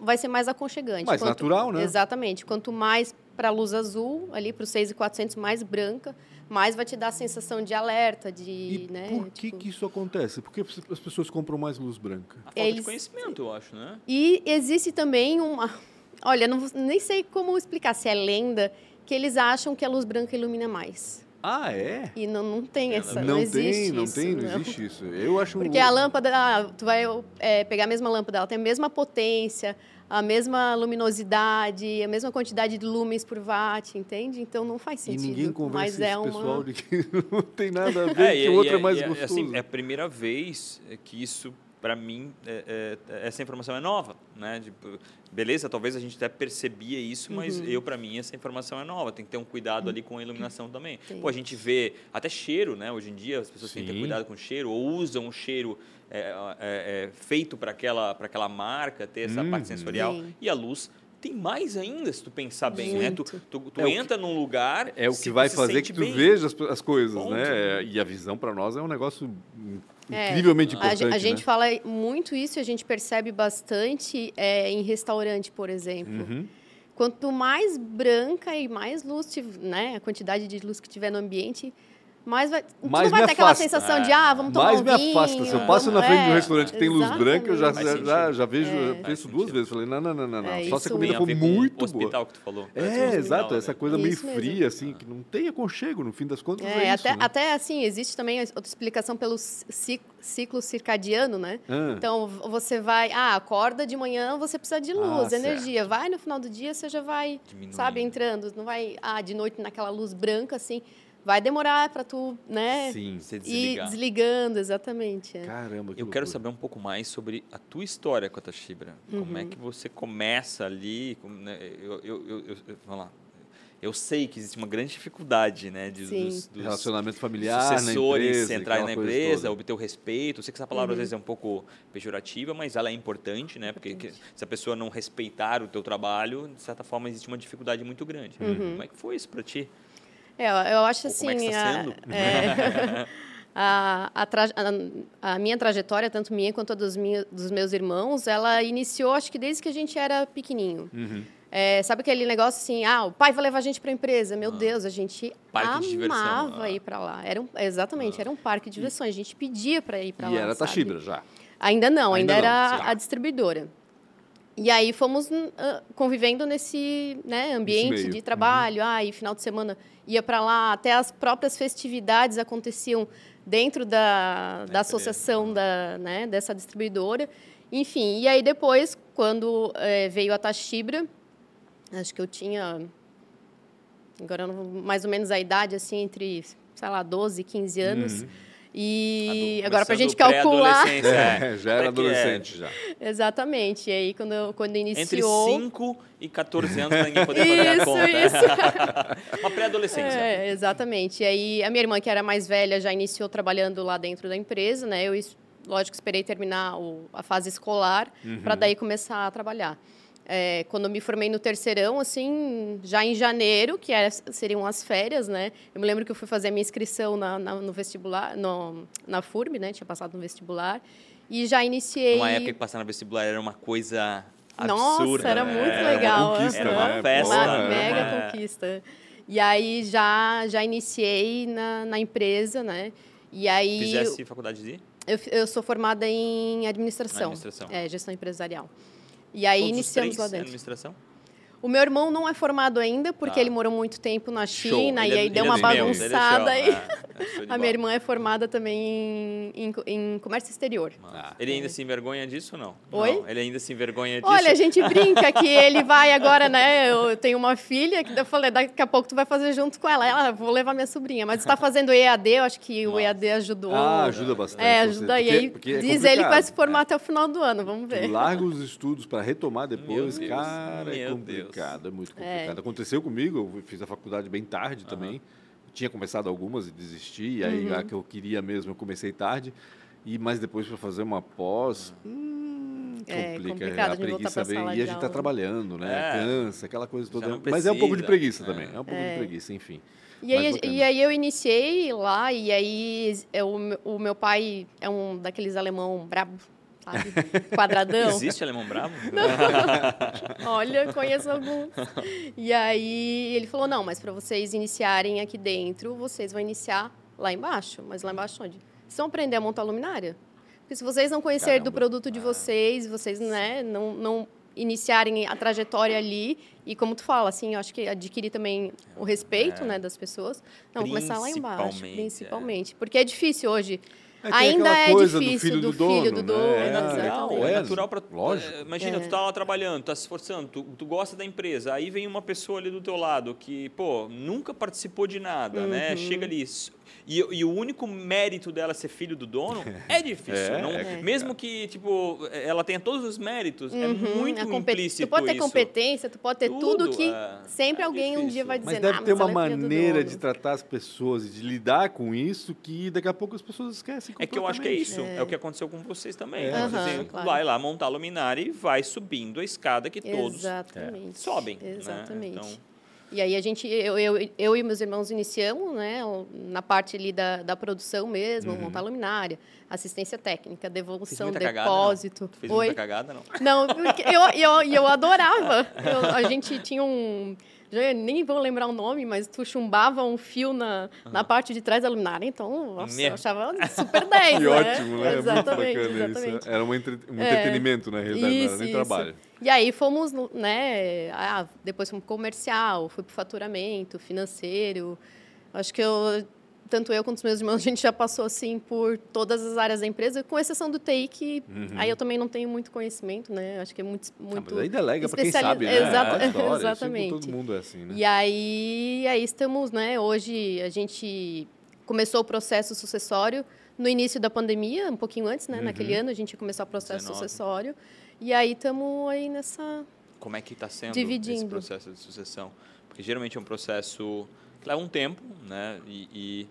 vai ser mais aconchegante. Mais quanto, natural, né? Exatamente. Quanto mais para a luz azul, ali para os 6,400, mais branca, mais vai te dar a sensação de alerta, de... E né, por que, tipo... que isso acontece? Por que as pessoas compram mais luz branca? A falta Eles... de conhecimento, eu acho, né? E existe também uma... Olha, não, nem sei como explicar se é lenda, que eles acham que a luz branca ilumina mais. Ah, é? E não, não tem essa, não, não existe tem, isso. Não tem, não, não existe isso. Eu acho Porque a lâmpada, ah, tu vai é, pegar a mesma lâmpada, ela tem a mesma potência, a mesma luminosidade, a mesma quantidade de lumens por watt, entende? Então não faz sentido. E ninguém convence mas é uma... pessoal de que não tem nada a ver, é, que o outro é, é mais assim, gostoso. Assim, é a primeira vez que isso para mim, é, é, essa informação é nova, né? Tipo, beleza, talvez a gente até percebia isso, mas uhum. eu, para mim, essa informação é nova. Tem que ter um cuidado ali com a iluminação também. Sim. Pô, a gente vê até cheiro, né? Hoje em dia, as pessoas Sim. têm que ter cuidado com o cheiro, ou usam o cheiro é, é, é feito para aquela, aquela marca, ter essa uhum. parte sensorial. Sim. E a luz tem mais ainda se tu pensar bem, Muito. né? Tu, tu, tu é entra que, num lugar. É o que vai fazer que tu bem. veja as, as coisas, Ponto. né? E a visão para nós é um negócio é, incrivelmente importante. A, a gente né? fala muito isso e a gente percebe bastante é, em restaurante, por exemplo. Uhum. Quanto mais branca e mais luz, né, a quantidade de luz que tiver no ambiente, mais vai. Tu Mais não vai me ter aquela afasta. sensação de, ah, vamos tomar Mais um me vinho, afasta. Se eu passo na frente do é, restaurante que tem luz branca, eu já, já, já, já vejo, É. eu penso duas vezes. Falei, não, não, não, não, não. É, Só se a comida for muito o hospital boa. que tu falou. Parece um É, hospital, exato, né? essa coisa meio Isso mesmo. fria, assim, que não tem aconchego, no fim das contas é, É, isso, até, né? até assim, existe também outra explicação pelo ci- ciclo circadiano, né? Ah. Então, você vai, ah, acorda de manhã, você precisa de luz, Ah, energia. Vai no final do dia, você já vai, Diminuindo. sabe, entrando. Não vai, ah, de noite naquela luz branca, assim. Vai demorar para tu, né? Sim. Você Ir desligar. desligando, exatamente. é. Caramba, que Eu quero loucura. saber um pouco mais sobre a tua história com a Tashibra. Como é que você começa ali? como, né, eu, eu, eu, eu- vamos lá. Eu sei que existe uma grande dificuldade, né? De, dos, dos Relacionamento familiar, na sucessores empresa, entrarem na empresa, toda. obter o respeito. Eu sei que essa palavra às vezes é um pouco pejorativa, mas ela é importante, né? Porque que- se a pessoa não respeitar o teu trabalho, de certa forma existe uma dificuldade muito grande. Como é que foi isso para ti? É, eu- acho Ou assim. como é que está a- sendo? é, a, a, traje- a- a minha trajetória, tanto minha quanto a dos, minha- dos meus irmãos, ela iniciou, acho que desde que a gente era pequenininho. Uhum. É, sabe aquele negócio assim, ah, o pai vai levar a gente para a empresa. Meu Deus, a gente Parque de diversão, amava ah. ir para lá. Era um, exatamente, era um parque de diversões. A gente pedia para ir para E lá. era sabe? Já. Ainda não, Ainda ainda, não, era tá. a distribuidora. E aí fomos ah, convivendo nesse né, ambiente meio. Uhum. de trabalho. Aí, final de semana ia para lá. Até as próprias festividades aconteciam dentro da, da associação da, né, dessa distribuidora. Enfim, e aí depois, quando eh, veio a Tashibra, acho que eu tinha, agora mais ou menos a idade, assim, entre, sei lá, 12, 15 anos. Uhum. E agora, para a gente calcular... pré-adolescência, É, já era é é? adolescente já. Exatamente. E aí, quando, quando Entre iniciou... 5 e 14 anos para ninguém poder fazer a Isso, conta. isso. Uma pré-adolescência. É, exatamente. E aí, a minha irmã, que era mais velha, já iniciou trabalhando lá dentro da empresa, né? Eu, lógico, esperei terminar o- a fase escolar para daí começar a trabalhar. É, quando eu me formei no terceirão, assim, já em janeiro, que era, seriam as férias, né? Eu me lembro que eu fui fazer a minha inscrição na, na- no vestibular, no, na FURB, né? Tinha passado no vestibular. E já iniciei... Uma época que passar no vestibular era uma coisa Nossa, absurda. era né? muito Era uma legal. conquista, Era aham. uma né? festa. Uma mega É. conquista. E aí já, já iniciei na, na empresa, né? E aí Fizesse faculdade de eu, eu sou formada em administração. Administração. É, gestão empresarial. E aí todos os iniciamos lá dentro. administração? O meu irmão não é formado ainda, porque Tá. ele morou muito tempo na China Ele e é- aí deu é uma ele é bagunçada show, aí. é, é A minha irmã é formada também em, em, em comércio exterior. Massa. Ele ainda se envergonha disso ou não? Oi? Não, ele ainda se envergonha disso? Olha, a gente brinca que ele vai agora, né? Eu tenho uma filha que eu falei, daqui a pouco tu vai fazer junto com ela. Ela, vou levar minha sobrinha. Mas está fazendo EAD, eu acho que o Nossa. EAD ajudou. Ah, ajuda bastante. É, ajuda. E Porque- aí, porque é diz ele que vai se formar até o final do ano, vamos ver. Tu larga os estudos para retomar depois, Deus, cara, é meu complicado, é muito É. complicado. Aconteceu comigo, eu fiz a faculdade bem tarde também. Tinha começado algumas e desisti, e aí Uhum. a que eu queria mesmo eu comecei tarde. E mas depois para fazer uma pós, hum, É, complica complicado a preguiça vem. sala E a gente está trabalhando, né? É. Cansa, aquela coisa toda. Mas é um pouco de preguiça também. é. É um pouco de preguiça, enfim. E aí, e aí eu iniciei lá, e aí é, o, meu- o meu pai é um daqueles alemão brabo, sabe? Quadradão. Existe alemão bravo? Olha, conheço alguns. E aí ele falou: não, mas para vocês iniciarem aqui dentro, vocês vão iniciar lá embaixo. Mas lá embaixo onde? Vocês vão aprender a montar luminária? Porque se vocês não conhecerem do produto de vocês, vocês né, não, não iniciarem a trajetória ali, e como tu fala, assim, eu acho que adquirir também o respeito É. né, das pessoas. Não, começar lá embaixo, Principalmente, é. principalmente. Porque é difícil hoje. É, Ainda é coisa difícil do filho do, do filho do dono, dono, né? É natural, é natural para Lógico. Imagina, É. tu tá lá trabalhando, tá se esforçando, tu, tu gosta da empresa, aí vem uma pessoa ali do teu lado que, pô, nunca participou de nada, né? Uhum. Chega ali. E, e o único mérito dela ser filho do dono é difícil. É, não, é mesmo que, tipo, ela tenha todos os méritos, é Uhum, muito a compet- implícito Tu pode ter isso. competência, tu pode ter tudo, Tudo, que é. sempre É alguém um dia difícil. vai dizer, Mas deve "Ah, ter uma ela é maneira dono." de tratar as pessoas e de lidar com isso que daqui a pouco as pessoas esquecem É que eu acho que é isso. É, o que aconteceu com vocês também. É. Né? Aham, Assim, claro. Vai lá montar a luminária e vai subindo a escada que todos Exatamente. sobem. né? Exatamente. Então, E aí a gente, eu, eu, eu e meus irmãos iniciamos, né, na parte ali da, da produção mesmo, Uhum. montar luminária, assistência técnica, devolução, cagada, depósito. fez Oi? cagada, não? Não, porque eu, eu, eu adorava. Eu- a gente tinha um. Já nem vou lembrar o nome, mas tu chumbava um fio na, uhum. na parte de trás da luminária, então, nossa, eu achava super 10, que né? ótimo, né? Exatamente, exatamente. Isso. Era um, entre... um é, entretenimento, né? Realidade, isso, não era nem trabalho. E aí fomos, né? Ah, depois fomos comercial, fui para faturamento, financeiro. Acho que eu tanto eu quanto os meus irmãos, a gente já passou assim por todas as áreas da empresa, com exceção do TI, que uhum. aí eu também não tenho muito conhecimento, né? Acho que é muito. muito ah, aí delega para quem sabe, né? Exata... É história, Exatamente. Todo mundo é assim, né? E aí, aí estamos, né? Hoje a gente começou o processo sucessório no início da pandemia, um pouquinho antes, né? Uhum. Naquele ano a gente começou o processo 19. sucessório. E aí estamos aí nessa. Como é que está sendo dividindo. esse processo de sucessão? Porque geralmente é um processo leva um tempo, né? E, e,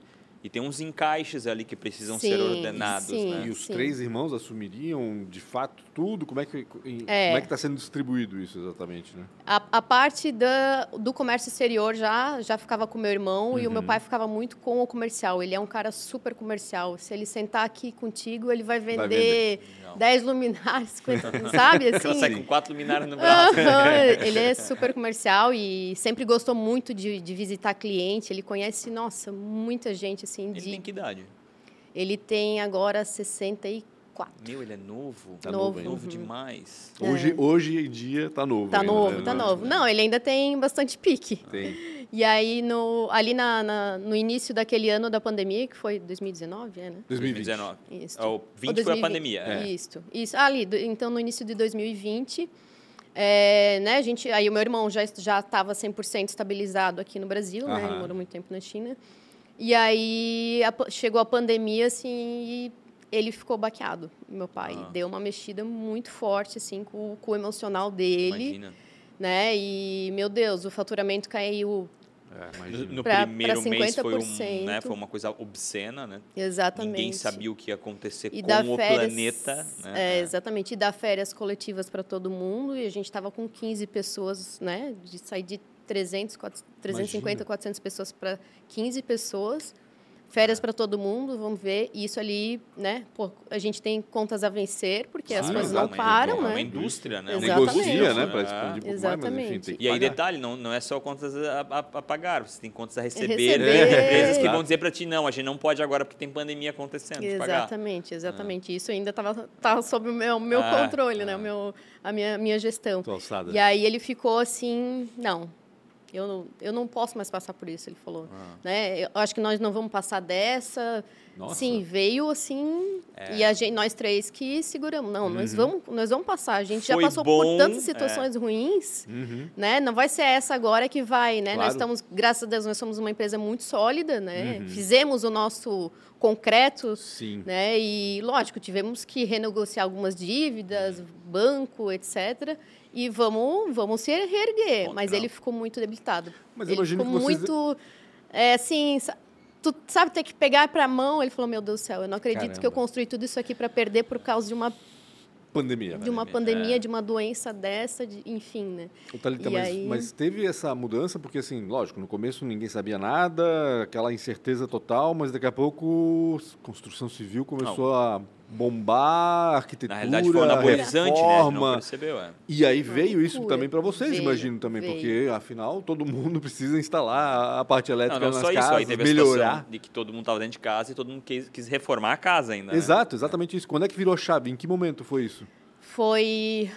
e tem uns encaixes ali que precisam sim, ser ordenados, sim, né? E os sim. três irmãos assumiriam, de fato, tudo? Como é que é. como é que está sendo distribuído isso exatamente, né? A, a parte da, do comércio exterior já já ficava com meu irmão uhum. e o meu uhum. pai ficava muito com o comercial. Ele é um cara super comercial. Se ele sentar aqui contigo, ele vai vender, vai vender. 10 luminares, 50, sabe? Assim, sai com quatro luminares no braço. ele é super comercial e sempre gostou muito de, de visitar cliente. Ele conhece, nossa, muita gente assim. Ele de... tem que idade? Ele tem agora 64. Meu, ele é novo. Tá novo, novo uhum. demais. Hoje, é. hoje em dia tá novo. Tá ainda, novo, né? tá novo. Não, ele ainda tem bastante pique. Tem. E aí, no, ali na, na, no início daquele ano da pandemia, que foi 2019, é, né? 2019. Isso. O 20 foi a pandemia. É. Isso. Isso. Ah, ali, então, no início de 2020, é, né, a gente, aí o meu irmão já já estava 100% estabilizado aqui no Brasil, né? Ele morou muito tempo na China. E aí a, chegou a pandemia, assim, e ele ficou baqueado, meu pai. Ah. Deu uma mexida muito forte, assim, com, com o emocional dele. Imagina. Né? E, meu Deus, o faturamento caiu é, no pra, primeiro pra mês foi, um, né, foi uma coisa obscena, né? Exatamente. Ninguém sabia o que ia acontecer e com o férias, planeta. Né? É, exatamente. E dar férias coletivas para todo mundo. E a gente estava com 15 pessoas, né? De sair de 300, 400, 350, Imagina. 400 pessoas para 15 pessoas. Férias para todo mundo, vamos ver. isso ali, né? Pô, a gente tem contas a vencer, porque Sim, as coisas não param, é né? É uma indústria, né? Negocia, né? Para expandir é. Exatamente. Mais, enfim, e aí, detalhe, não, não é só contas a, a, a pagar, você tem contas a receber. receber. É. Empresas que vão dizer para ti, não, a gente não pode agora porque tem pandemia acontecendo. Exatamente, exatamente. Isso ainda estava tava sob o meu, meu ah, controle, né? O meu, a minha, minha gestão. E aí ele ficou assim, não, eu não, eu não posso mais passar por isso, ele falou. Ah. Né? Eu acho que nós não vamos passar dessa. Nossa. Sim, veio assim, é. e a gente, nós três que seguramos. Não, uhum. nós, vamos, nós vamos passar. A gente Foi já passou bom, por tantas situações é. ruins, uhum. né? Não vai ser essa agora que vai, né? Claro. Nós estamos, graças a Deus, nós somos uma empresa muito sólida, né? Uhum. Fizemos o nosso concreto, Sim. né? E, lógico, tivemos que renegociar algumas dívidas, banco, etc., e vamos, vamos se reerguer. Mas ele ficou muito debilitado. Mas ele ficou vocês... muito. É, assim, tu sabe, ter que pegar para a mão. Ele falou: Meu Deus do céu, eu não acredito Caramba. que eu construí tudo isso aqui para perder por causa de uma pandemia. De uma pandemia, é. de uma doença dessa, de, enfim, né? Thalita, mas, aí... mas, teve essa mudança, porque assim, lógico, no começo ninguém sabia nada, aquela incerteza total, mas daqui a pouco a construção civil começou Não. a bombar, arquitetura, Na realidade foi anabolizante, reforma. né? Não percebeu, é. E aí veio isso também para vocês, veio, imagino também, veio. porque afinal todo mundo precisa instalar a parte elétrica não, não nas só casas, isso, aí teve melhorar. A de que todo mundo estava dentro de casa e todo mundo quis, quis reformar a casa ainda. Né? Exato, exatamente isso. Quando é que virou a chave? Em que momento foi isso? Foi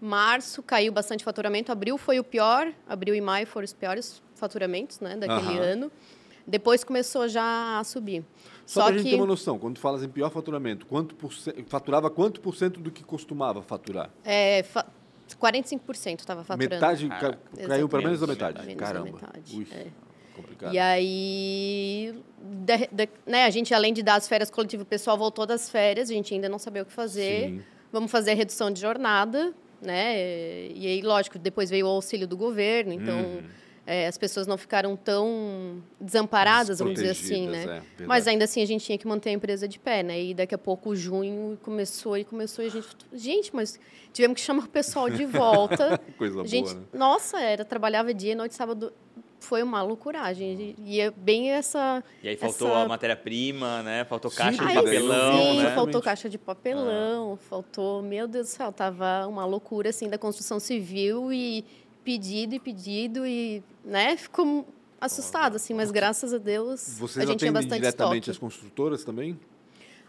março, caiu bastante faturamento. Abril foi o pior, abril e maio foram os piores faturamentos, né, daquele ano. Depois começou já a subir. Só, Só para a gente ter uma noção, quando falas em pior faturamento, quanto por faturava quanto por cento do que costumava faturar? É, fa 45% estava faturando. Metade, ah, caiu para menos da metade. Menos Caramba. Da metade. Ui, é. complicado. E aí, de, de, né, a gente, além de dar as férias coletivas, o pessoal voltou das férias, a gente ainda não sabia o que fazer. Sim. Vamos fazer a redução de jornada, né? E aí, lógico, depois veio o auxílio do governo, então... Uhum é, as pessoas não ficaram tão desamparadas, vamos dizer assim, né? É, Mas ainda assim a gente tinha que manter a empresa de pé, né? E daqui a pouco junho começou e começou e a gente, gente, mas tivemos que chamar o pessoal de volta. Coisa gente, boa, né? Nossa, era trabalhava dia, noite, sábado, foi uma loucuragem. E é bem essa. E aí faltou essa... a matéria-prima, né? Faltou caixa sim, de papelão, sim, né? faltou caixa de papelão, ah. faltou, meu Deus do céu, tava uma loucura assim da construção civil e pedido e pedido e, né, ficou assustado, assim, mas graças a Deus Vocês a gente tinha bastante diretamente estoque. as construtoras também?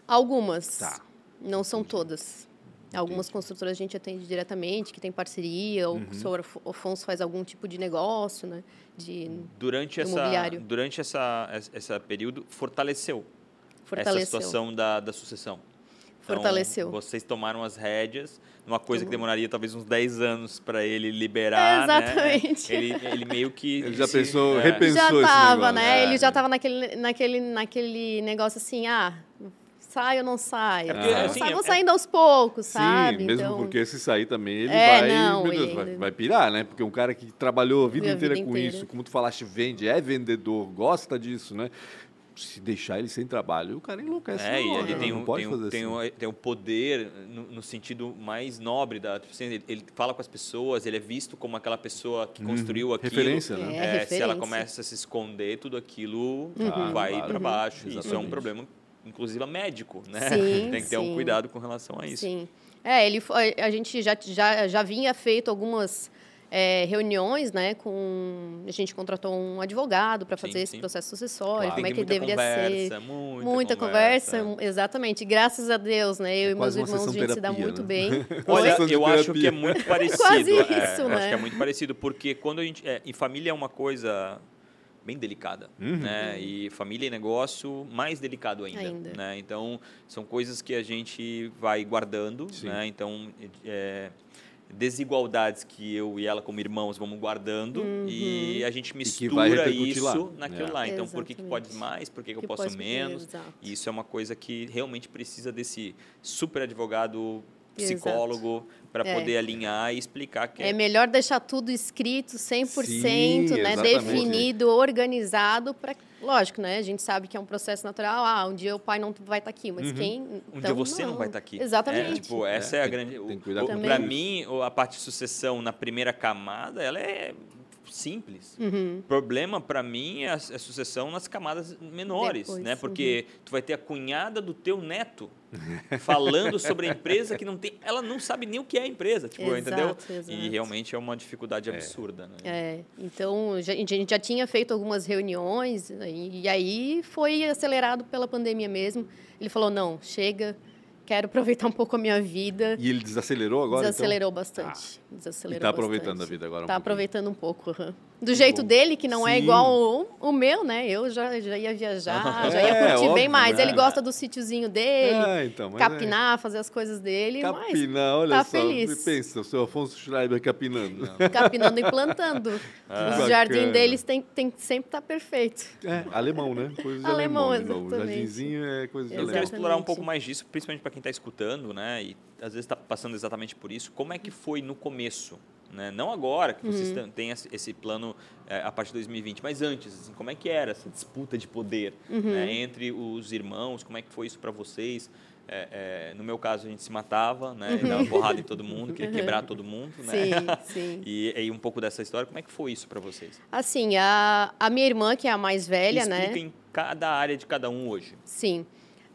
Algumas. Tá. Não são todas. Algumas construtoras a gente atende diretamente, que tem parceria, ou Uhum. o senhor Af- Afonso faz algum tipo de negócio, né? De Durante essa, Imobiliário. durante essa, essa- essa período, fortaleceu, essa fortaleceu. situação da, da sucessão. Então, Fortaleceu. vocês tomaram as rédeas, numa coisa que demoraria talvez uns 10 anos para ele liberar. né? Exatamente. Ele, ele meio que. Ele já se- pensou, é. repensou já esse tava, negócio. né? É. Ele já tava naquele, naquele, naquele negócio assim, ah, sai ou não sai? É porque, Não assim, sai, é- vou saindo aos poucos, Sim, sabe? mesmo então, porque se sair também ele É, vai, não, meu Deus, ele vai, vai pirar, né? Porque um cara que trabalhou a vida inteira vida com inteira. isso, como tu falaste, vende, é vendedor, gosta disso, né? Se deixar ele sem trabalho, o cara enlouquece. É, e hora, ele né? tem, um, pode tem, um, tem, assim. um, tem um poder no, no sentido mais nobre da. tipo assim, ele, ele fala com as pessoas, ele é visto como aquela pessoa que construiu aquilo. Uhum. Referência, né? É, É, se ela referência. começa a se esconder, tudo aquilo Uhum. vai Claro. para baixo. Isso é um problema, inclusive, médico, né? Sim, tem que ter um sim. cuidado com relação a isso. Sim. É, ele foi, a gente já, já, já vinha feito algumas é, reuniões, né? Com a gente contratou um advogado para Sim, fazer esse sim. processo sucessório, Claro. como é que deveria conversa, ser. Muita, Muita conversa, exatamente. Graças a Deus, né? Eu É e meus irmãos, a gente se dá terapia, muito né? bem. Olha, eu acho terapia. que é muito parecido. Quase é, isso, eu né? Acho que é muito parecido, porque quando a gente. É, e família é uma coisa bem delicada, Uhum. né? E família e negócio mais delicado ainda, Ainda. né? Então são coisas que a gente vai guardando, Sim. né? Então é, desigualdades que eu e ela como irmãos vamos guardando e a gente mistura isso lá. naquilo É. lá. Então por que, que pode Exatamente. mais? Por que, que eu posso menos? exato. E isso é uma coisa que realmente precisa desse super advogado. Psicólogo para É. poder alinhar e explicar que É melhor deixar tudo escrito 100%, Sim, né, exatamente. definido, organizado para, lógico, né? A gente sabe que é um processo natural. Ah, um dia o pai não vai estar aqui, mas quem? um então, dia você não, vai estar aqui. Exatamente. É, tipo, essa é, a tem- grande. tem que cuidar Pra isso. mim, a parte de sucessão na primeira camada, ela é simples. Uhum. O problema para mim é a, é a sucessão nas camadas menores, Depois, né? Porque tu vai ter a cunhada do teu neto falando sobre a empresa que não tem, ela não sabe nem o que é a empresa, tipo, Exato, entendeu? exato. E realmente é uma dificuldade absurda, né? É, então já- a gente já tinha feito algumas reuniões e, aí foi acelerado pela pandemia mesmo. Ele falou não, chega, quero aproveitar um pouco a minha vida. E ele desacelerou agora? Desacelerou então? bastante. Desacelerou E tá aproveitando bastante. a vida agora um Tá aproveitando um pouco. aham. Do jeito dele, que não é Sim. igual o, o meu, né? Eu já, já ia viajar, já ia É, curtir bem óbvio, mais. né? Ele gosta do sítiozinho dele, Ah, então, mas é- capinar, fazer as coisas dele, mas Capinar, olha tá só. feliz. Pensa, o seu Afonso Schreiber capinando. capinando e plantando. Ah. Os jardins Bacana. deles tem, tem que sempre estar perfeito. É, alemão, né? Coisa de Alemão, alemão. de novo. exatamente. Jardinzinho é coisa de Eu alemão. quero explorar um pouco mais disso, principalmente para quem está escutando, né? E às vezes está passando exatamente por isso. Como é que foi no começo? Né? Não agora, que vocês têm- têm esse plano é, a partir de 2020, mas antes, assim, como é que era essa disputa de poder né? entre os irmãos? Como é que foi isso para vocês? É, é, no meu caso, a gente se matava, né? Dava porrada em todo mundo, queria quebrar todo mundo, né? Sim, sim. E, e um pouco dessa história, como é que foi isso para vocês? Assim, a, a minha irmã, que é a mais velha, né? Explica em cada área de cada um hoje. Sim.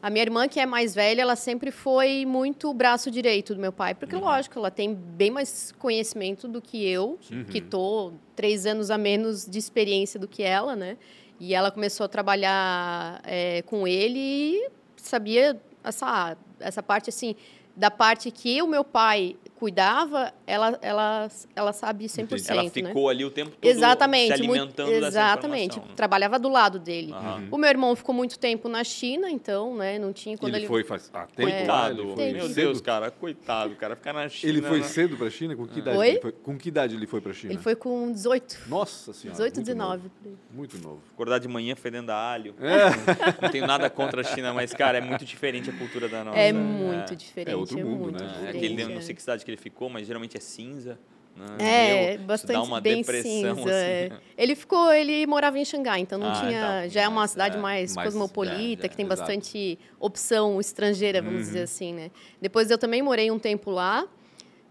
A minha irmã, que é mais velha, ela sempre foi muito o braço direito do meu pai, porque, lógico, ela tem bem mais conhecimento do que eu, que tô três anos a menos de experiência do que ela, né? E ela começou a trabalhar é, com ele e sabia essa, essa parte, assim, da parte que o meu pai cuidava, ela, ela, ela sabe 100%, Ela né? ficou ali o tempo todo Exatamente, se muito- alimentando dessa exatamente. né? Trabalhava do lado dele. Aham. O meu irmão ficou muito tempo na China, então, né, não tinha quando Ele, ele, foi faz ah, tempo lá, Coitado, ele foi meu cedo? Deus, cara, coitado, cara, ficar na China. Ele foi né? cedo para a China? Com que idade? Oi? Ele foi, com que idade ele foi para a China? ele foi com 18, Nossa senhora. 18, muito 19. novo, Muito novo. Acordar de manhã fedendo a alho. É. Não tenho nada contra a China, mas, cara, é muito diferente a cultura da nossa. É muito diferente, É outro mundo, muito né? É, diferente. aquele, é. não sei que cidade que ele ficou, mas geralmente é cinza. né? É, Meu, bastante dá uma bem depressão, cinza. é. assim. Ele ficou, ele morava em Xangai, então não Ah, tinha, então, já é uma cidade é, mais, mais- cosmopolita, é, que tem é, exato. bastante opção estrangeira, vamos dizer assim, né? Depois eu também morei um tempo lá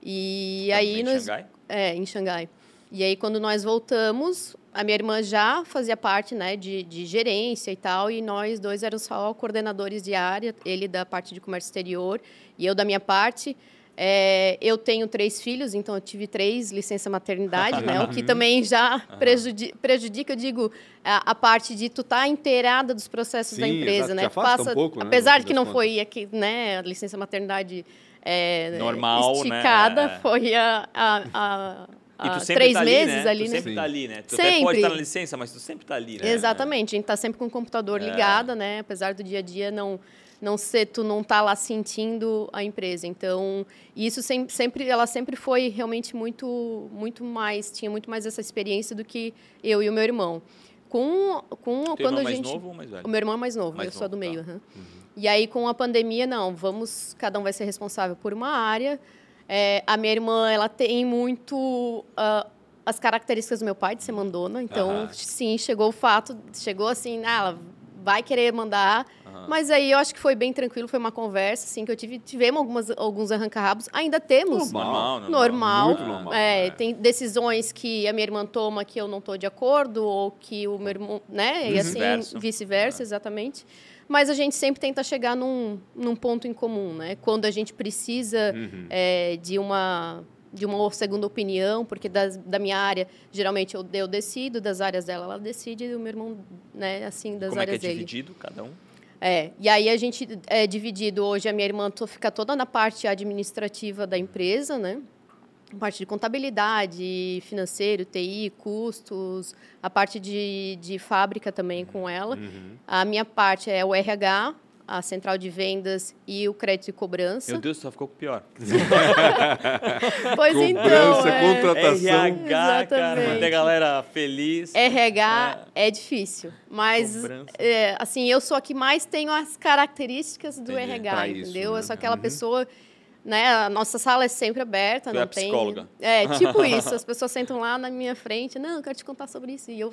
e aí em nós, Xangai? É, em Xangai. E aí, quando nós voltamos, a minha irmã já fazia parte né, de, de gerência e tal, e nós dois éramos só coordenadores de área, ele da parte de comércio exterior e eu da minha parte. É, eu tenho três filhos, então eu tive três licença maternidade, né? O que também já prejudica, prejudica eu digo, a, a, parte de tu estar tá inteirada dos processos Sim, da empresa, exato, né? Passa, um pouco, né, apesar de que não foi aqui, né? A licença maternidade é, normal, esticada, né? foi a, a, a três tá meses ali, né? ali, tu né? sempre tá ali, né? Tu sempre. até pode estar na licença, mas tu sempre tá ali, né? Exatamente, a gente tá sempre com o computador É. ligado, né? Apesar do dia a dia não não ser tu não tá lá sentindo a empresa. Então, isso sempre, sempre ela sempre foi realmente muito muito mais, tinha muito mais essa experiência do que eu e o meu irmão. Com com Teu quando irmão a mais gente novo ou mais velho? o meu irmão é mais novo, Mais eu sou a do novo, meio. tá. aham. E aí, com a pandemia, não, vamos, cada um vai ser responsável por uma área. É, a minha irmã, ela tem muito ah, as características do meu pai de ser mandona. Então, sim, chegou o fato, chegou assim, ah, ela vai querer mandar. Aham. Mas aí eu acho que foi bem tranquilo, foi uma conversa, assim, que eu tive, tivemos algumas, alguns arranca-rabos. Ainda temos. Normal, normal. Normal. Muito normal. É, É. Tem decisões que a minha irmã toma que eu não estou de acordo, ou que o meu irmão, né? E assim, Vice-versa. vice-versa, exatamente. Mas a gente sempre tenta chegar num, num ponto em comum, né? Quando a gente precisa Uhum. é, de uma de uma segunda opinião, porque das, da minha área, geralmente eu, eu decido, das áreas dela ela decide, e o meu irmão, né, assim, das Como é que é áreas dele. dividido cada um? É, e aí a gente é dividido hoje, a minha irmã fica toda na parte administrativa da empresa, né? Parte de contabilidade, financeiro, TI, custos, a parte de, de fábrica também com ela. Uhum. A minha parte é o RH, a central de vendas e o crédito e cobrança. Meu Deus, só ficou pior. Pois então, Cobrança, é, contratação. RH, cara, Exatamente. manter a galera feliz. RH é difícil, mas é, assim eu sou a que mais tenho as características do Entendi. RH, Pra isso, entendeu? né? Eu sou aquela Uhum. pessoa, né? A nossa sala é sempre aberta, Tu não é tem. psicóloga. É tipo isso. As pessoas sentam lá na minha frente, não, eu quero te contar sobre isso e eu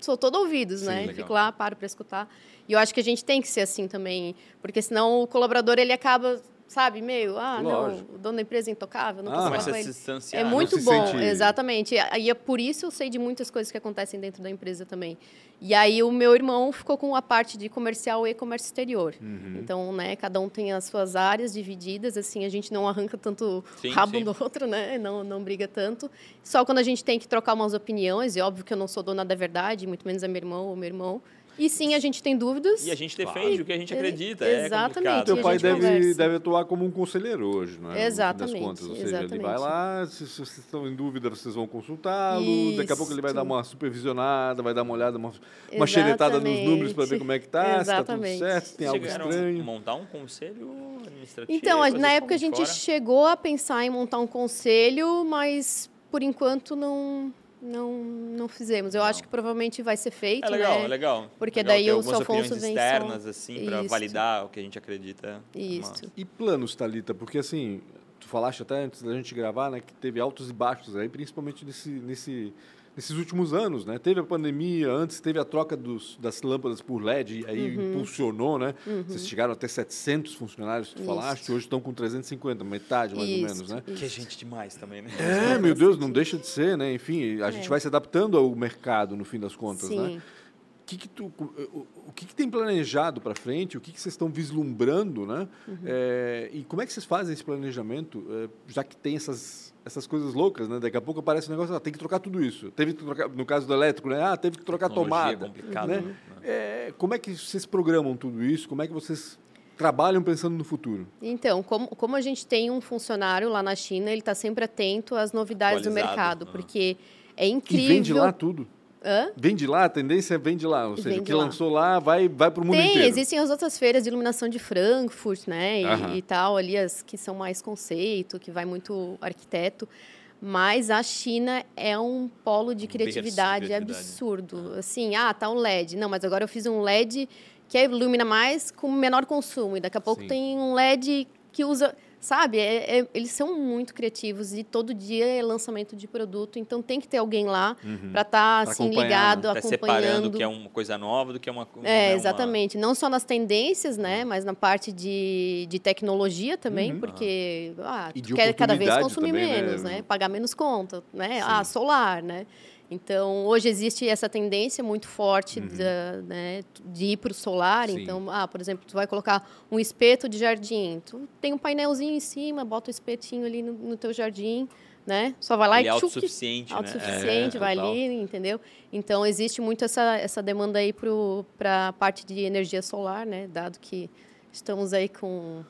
sou todo ouvidos, Sim, né? legal. Fico lá, paro para escutar. E eu acho que a gente tem que ser assim também, porque senão o colaborador ele acaba Sabe, meio, ah, Lógico. não, o dono da empresa é intocável, não Ah, posso falar com ele. É muito bom, exatamente. E é por isso eu sei de muitas coisas que acontecem dentro da empresa também. E aí o meu irmão ficou com a parte de comercial e comércio exterior. Uhum. Então, né, cada um tem as suas áreas divididas, assim, a gente não arranca tanto Sim, rabo sim. do outro, né? Não, não briga tanto. Só quando a gente tem que trocar umas opiniões, e óbvio que eu não sou dona da verdade, muito menos a meu irmão ou meu irmão. E sim, a gente tem dúvidas. E a gente defende Claro. o que a gente É, acredita. É exatamente. complicado. Teu pai deve, conversa. deve atuar como um conselheiro hoje, não é? Exatamente, contas. Ou seja, ele exatamente. vai lá, se, se vocês estão em dúvida, vocês vão consultá-lo. Daqui a pouco ele vai dar uma supervisionada, vai dar uma olhada, uma, uma xeretada nos números para ver como é que tá, se tá tudo Exatamente. certo, se tem algo Chegaram estranho. montar um conselho administrativo. Então, a- na época a gente fora. chegou a pensar em montar um conselho, mas por enquanto não não, não fizemos. Eu Não. acho que provavelmente vai ser feito, É legal, né? é legal. Porque Legal daí o opiniões vem externas, só- assim, para validar o que a gente acredita. é Isso. E planos, Thalita? Porque assim, tu falaste até antes da gente gravar, né, que teve altos e baixos aí, principalmente nesse, nesse, nesses últimos anos, né? Teve a pandemia, antes teve a troca dos, das lâmpadas por LED, e aí Uhum. impulsionou, né? Vocês chegaram até 700 funcionários, tu Isso. falaste, hoje estão com 350, metade mais ou Isso, menos, né? isso. Que é gente demais também, né? É, meu Deus, não deixa de ser, né? Enfim, a gente É. vai se adaptando ao mercado, no fim das contas, né? Sim. O que, que, tu, o, o que, que tem planejado para frente? O que, que vocês estão vislumbrando, né? Uhum. É, e como é que vocês fazem esse planejamento, é, já que tem essas, essas coisas loucas, né? Daqui a pouco aparece um negócio, ah, tem que trocar tudo isso. Teve que trocar, no caso do elétrico, né? Ah, teve que trocar é tomada. complicado, né? né? É, como é que vocês programam tudo isso? Como é que vocês trabalham pensando no futuro? Então, como, como a gente tem um funcionário lá na China, ele está sempre atento às novidades do Atualizado, mercado, ah. porque é E incrível. vem de lá tudo. Hã? Vem de lá, a tendência é vem de lá. Ou seja, o que lá. lançou lá vai, vai para o mundo Tem, inteiro. existem as outras feiras de iluminação de Frankfurt, né? E, e tal, ali as que são mais conceito, que vai muito arquiteto. Mas a China é um polo de criatividade, criatividade. absurdo. Assim, ah, tá um LED. Não, mas agora eu fiz um LED que ilumina mais com menor consumo. E daqui a pouco Sim. tem um LED que usa... Sabe, é- é- eles são muito criativos e todo dia é lançamento de produto. Então tem que ter alguém lá Uhum. para estar Pra assim, ligado, Tá acompanhando. separando o que é uma coisa nova do que é uma coisa. É, exatamente. Não só nas tendências, Uhum. né? Mas na parte de, de tecnologia também, Uhum. porque ah, quer cada vez consumir também, né? menos, né? Pagar menos conta, né? Sim. Ah, solar, né? Então, hoje existe essa tendência muito forte Uhum. da, né, de ir para o solar. Sim. Então, ah, por exemplo, tu vai colocar um espeto de jardim. Tu tem um painelzinho em cima, bota o espetinho ali no, no teu jardim, né? Só vai lá é e tchuc, autossuficiente, né? autossuficiente, É, vai total. ali, entendeu? Então, existe muito essa, essa demanda aí para a parte de energia solar, né? Dado que estamos aí com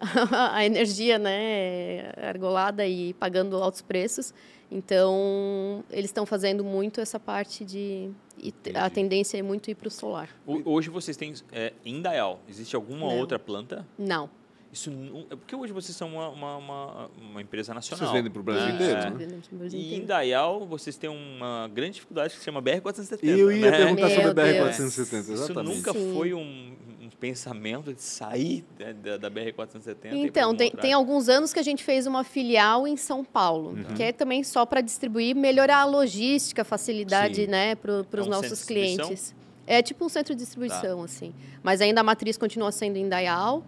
a energia né, argolada e pagando altos preços. Então, eles estão fazendo muito essa parte de... e a tendência é muito ir para o solar. Hoje vocês têm é, em Dayal, existe alguma Não. outra planta? Não. Isso não, é porque hoje vocês são uma, uma, uma, uma empresa nacional. Vocês vendem pro Brasil né? inteiro, É. né? Brasil E em. Dayal vocês têm uma grande dificuldade que se chama BR-470. Eu ia né? perguntar Meu sobre a Deus. BR-470, Isso nunca Sim. foi um, um pensamento de sair da, da, da BR-470? e ir pra Então, tem, tem alguns anos que a gente fez uma filial em São Paulo, Uhum. que é também só para distribuir, melhorar a logística, a facilidade Sim. né, para É os um centro nossos? Tá. clientes. É tipo um centro de distribuição, assim. Mas ainda a matriz continua sendo em Dayal.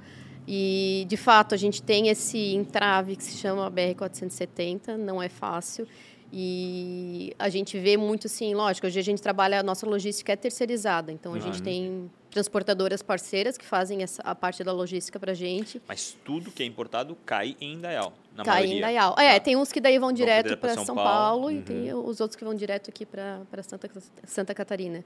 E, de fato, a gente tem esse entrave que se chama BR-470, não é fácil. E a gente vê muito assim, lógico, hoje a gente trabalha, a nossa logística é terceirizada. Então, a Uhum. gente tem transportadoras parceiras que fazem essa, a parte da logística para a gente. Mas tudo que é importado cai em Dayal, na Cai maioria. em Dayal. É, Tá. tem uns que daí vão direto para São São, Paulo. Paulo, e tem os outros que vão direto aqui para Santa, Santa Catarina.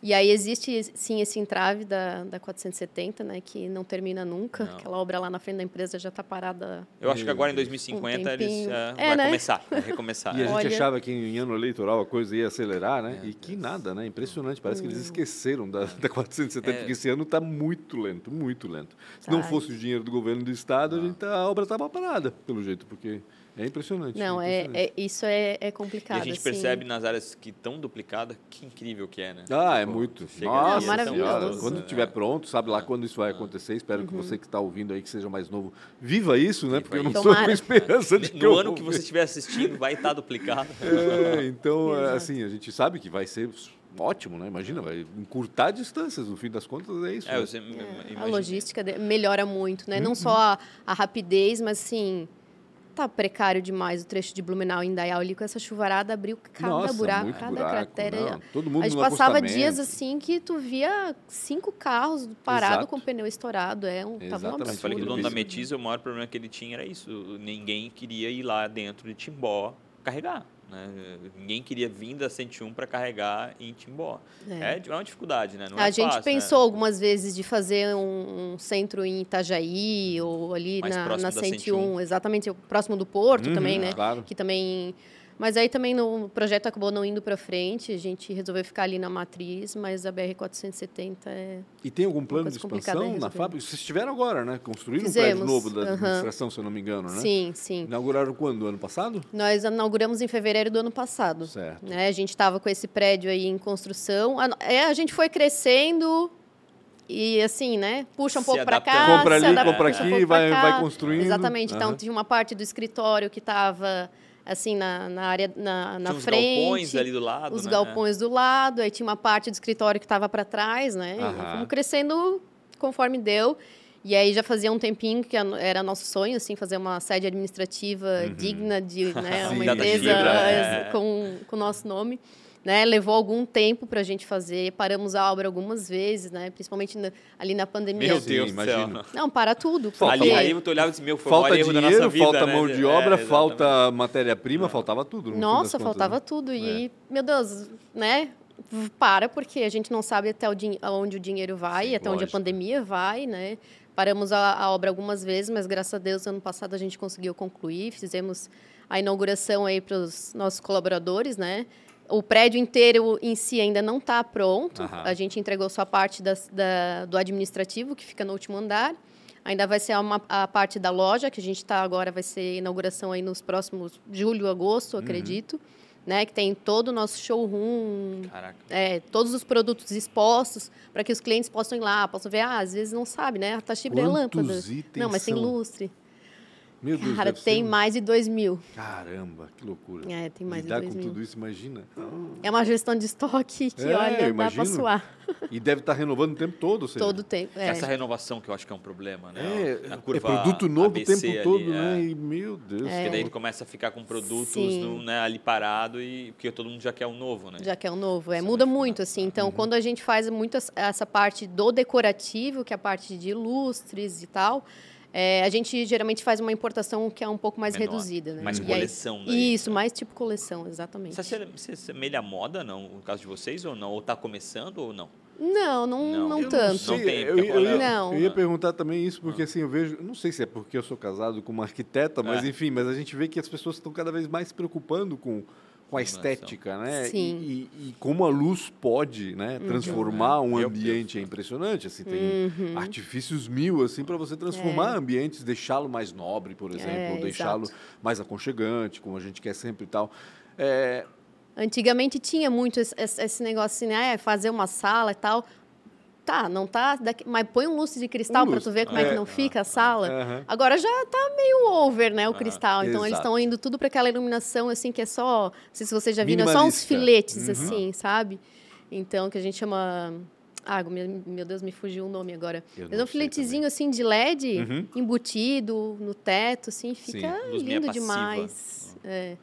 E aí existe, sim, esse entrave da, da 470, né, que não termina nunca. Não. Aquela obra lá na frente da empresa já está parada. Eu acho que agora em Meu 2050 Um eles tempinho. é, É, vai né? começar, vai recomeçar. E a gente Olha- achava que em ano eleitoral a coisa ia acelerar, né? Meu e que nada, né? Impressionante. Parece que Hum. eles esqueceram da, da 470, É. porque esse ano está muito lento, muito lento. Se não Tá. fosse o dinheiro do governo do estado, a, gente a obra estava parada, pelo jeito, porque é impressionante. Não, é, impressionante. é- isso é, é E complicado. a gente assim. percebe nas áreas que estão duplicadas, que incrível que é, né? Ah, é Pô, muito. Nossa, ali, maravilhoso. Quando É. estiver pronto, sabe lá quando isso vai acontecer. Espero que você que está ouvindo aí, que seja mais novo, viva isso, né? Porque eu não estou com esperança de que No eu ano vou que você estiver assistindo, vai estar duplicado. É, então, é, assim, a gente sabe que vai ser ótimo, né? Imagina, vai encurtar distâncias, no fim das contas é isso. É, né? É, a logística melhora muito, né? Uhum. Não só a, a rapidez, mas assim, tá precário demais o trecho de Blumenau em Dayal ali com essa chuvarada abriu cada Nossa, buraco, cada buraco, cratera. não. Todo mundo a gente no passava dias assim que tu via cinco carros parados Exato. com o pneu estourado, é um, tava um Exatamente. Eu falei que o absurdo. dono da. Metiza, o maior problema que ele tinha era isso. Ninguém queria ir lá dentro de Timbó carregar. Né? Ninguém queria vir da 101 para carregar em Timbó. É. É. é uma dificuldade, né? Não a é gente fácil, pensou né? algumas vezes de fazer um, um centro em Itajaí ou ali Mais na, na da 101, 101. exatamente, próximo do Porto Uhum, também, né? Claro. que também mas aí também no o projeto acabou não indo para frente a gente resolveu ficar ali na matriz mas a BR 470 é E tem algum plano de expansão na fábrica? Vocês tiveram agora, né? Construíram um Fizemos, prédio novo da administração, se eu não me engano, né? sim sim Inauguraram quando? Ano passado? nós inauguramos em fevereiro do ano passado Certo. né a gente estava com esse prédio aí em construção a, é, a gente foi crescendo e assim, né? Puxa um Se pouco para cá, Compra ali, adapta, compra puxa um aqui, pouco pra vai, vai construindo. Exatamente. Então, Aham. tinha uma parte do escritório que estava assim na, na área na, na Tinha frente. galpões ali do lado, os né? galpões do lado, aí tinha uma parte do escritório que estava para trás, né? E Aham. fomos crescendo conforme deu. E aí já fazia um tempinho que era nosso sonho, assim, fazer uma sede administrativa digna de né, Uhum. Uma empresa eh, é. com com o nosso nome. Né, levou algum tempo para a gente fazer, paramos a obra algumas vezes, né, principalmente na- ali na pandemia. Meu Deus céu. Não, para tudo. Falta Ali, porque- aí tu olhava e disse, meu, foi o Falta erro da nossa dinheiro, vida, falta né? mão de É, obra, exatamente. falta matéria-prima, faltava tudo. no Nossa, contas, faltava né? tudo. E É. aí, meu Deus, né? Para, porque a gente não sabe até o din- aonde o dinheiro vai, Sim, até onde a lógico. pandemia vai, né? Paramos a, a obra algumas vezes, mas graças a Deus, ano passado a gente conseguiu concluir. Fizemos a inauguração aí para os nossos colaboradores, né? O prédio inteiro em si ainda não está pronto. Aham. A gente entregou só a parte das- da- do administrativo, que fica no último andar. Ainda vai ser uma, a parte da loja, que a gente está agora, vai ser inauguração aí nos próximos julho, agosto, Uhum. acredito. Né, que tem todo o nosso showroom, é, todos os produtos expostos, para que os clientes possam ir lá, possam ver, ah, às vezes não sabe, né? A Tachibra é Quantos lâmpada. itens Não, mas tem são? lustre. Meu Deus, Cara, tem ser mais de 2 mil. Caramba, que loucura. É, tem mais de Lidar 2 com mil. tudo isso, imagina. É uma gestão de estoque que, É, olha, dá pra suar E deve estar renovando o tempo todo, seja, todo o tempo. É. Essa renovação que eu acho que é um problema, né? É, Na é curva produto novo ABC o tempo ali, todo, é. né? E, meu Deus. Porque daí tu começa a ficar com produtos no- né, ali parado e porque todo mundo já quer um novo, né? Já que é um novo. É, muda ficar- muito, assim. Uhum. Então, quando a gente faz muito essa parte do decorativo, que é a parte de lustres e tal, é, a gente geralmente faz uma importação que é um pouco mais Menor. reduzida, né? Mais E aí- coleção daí, Isso, né? mais tipo coleção, exatamente. Você se- Você semelha a moda, não? No caso de vocês, ou não? Ou tá começando ou não? Não, não, Não. não Eu tanto. sei, Não tem, eu, porque eu, ia, Não. eu ia perguntar também isso, porque assim, eu vejo, eu não sei se é porque eu sou casado com uma arquiteta, mas É. enfim, mas a gente vê que as pessoas estão cada vez mais se preocupando com, com a estética, né? Sim. E, e- e como a luz pode né, transformar um Meu ambiente é impressionante, assim, tem artifícios mil, assim, para você transformar ambientes, deixá-lo mais nobre, por exemplo, É, ou deixá-lo mais aconchegante, como a gente quer sempre e tal. É, Antigamente tinha muito esse, esse- negócio assim, né? Ah, Fazer uma sala e tal. Tá, não tá. daqui- mas põe um lustre de cristal Um para tu ver como é, é. que não fica a sala. Agora já tá meio over, né, o cristal. Então eles exato. estão indo tudo para aquela iluminação assim que é só, não sei se vocês já viram, é só uns filetes Uhum. assim, sabe? Então que a gente chama ah, meu, Deus, me fugiu o nome agora. Eu Mas é um filetezinho assim de LED Uhum. embutido no teto, assim, fica meia lindo demais. É.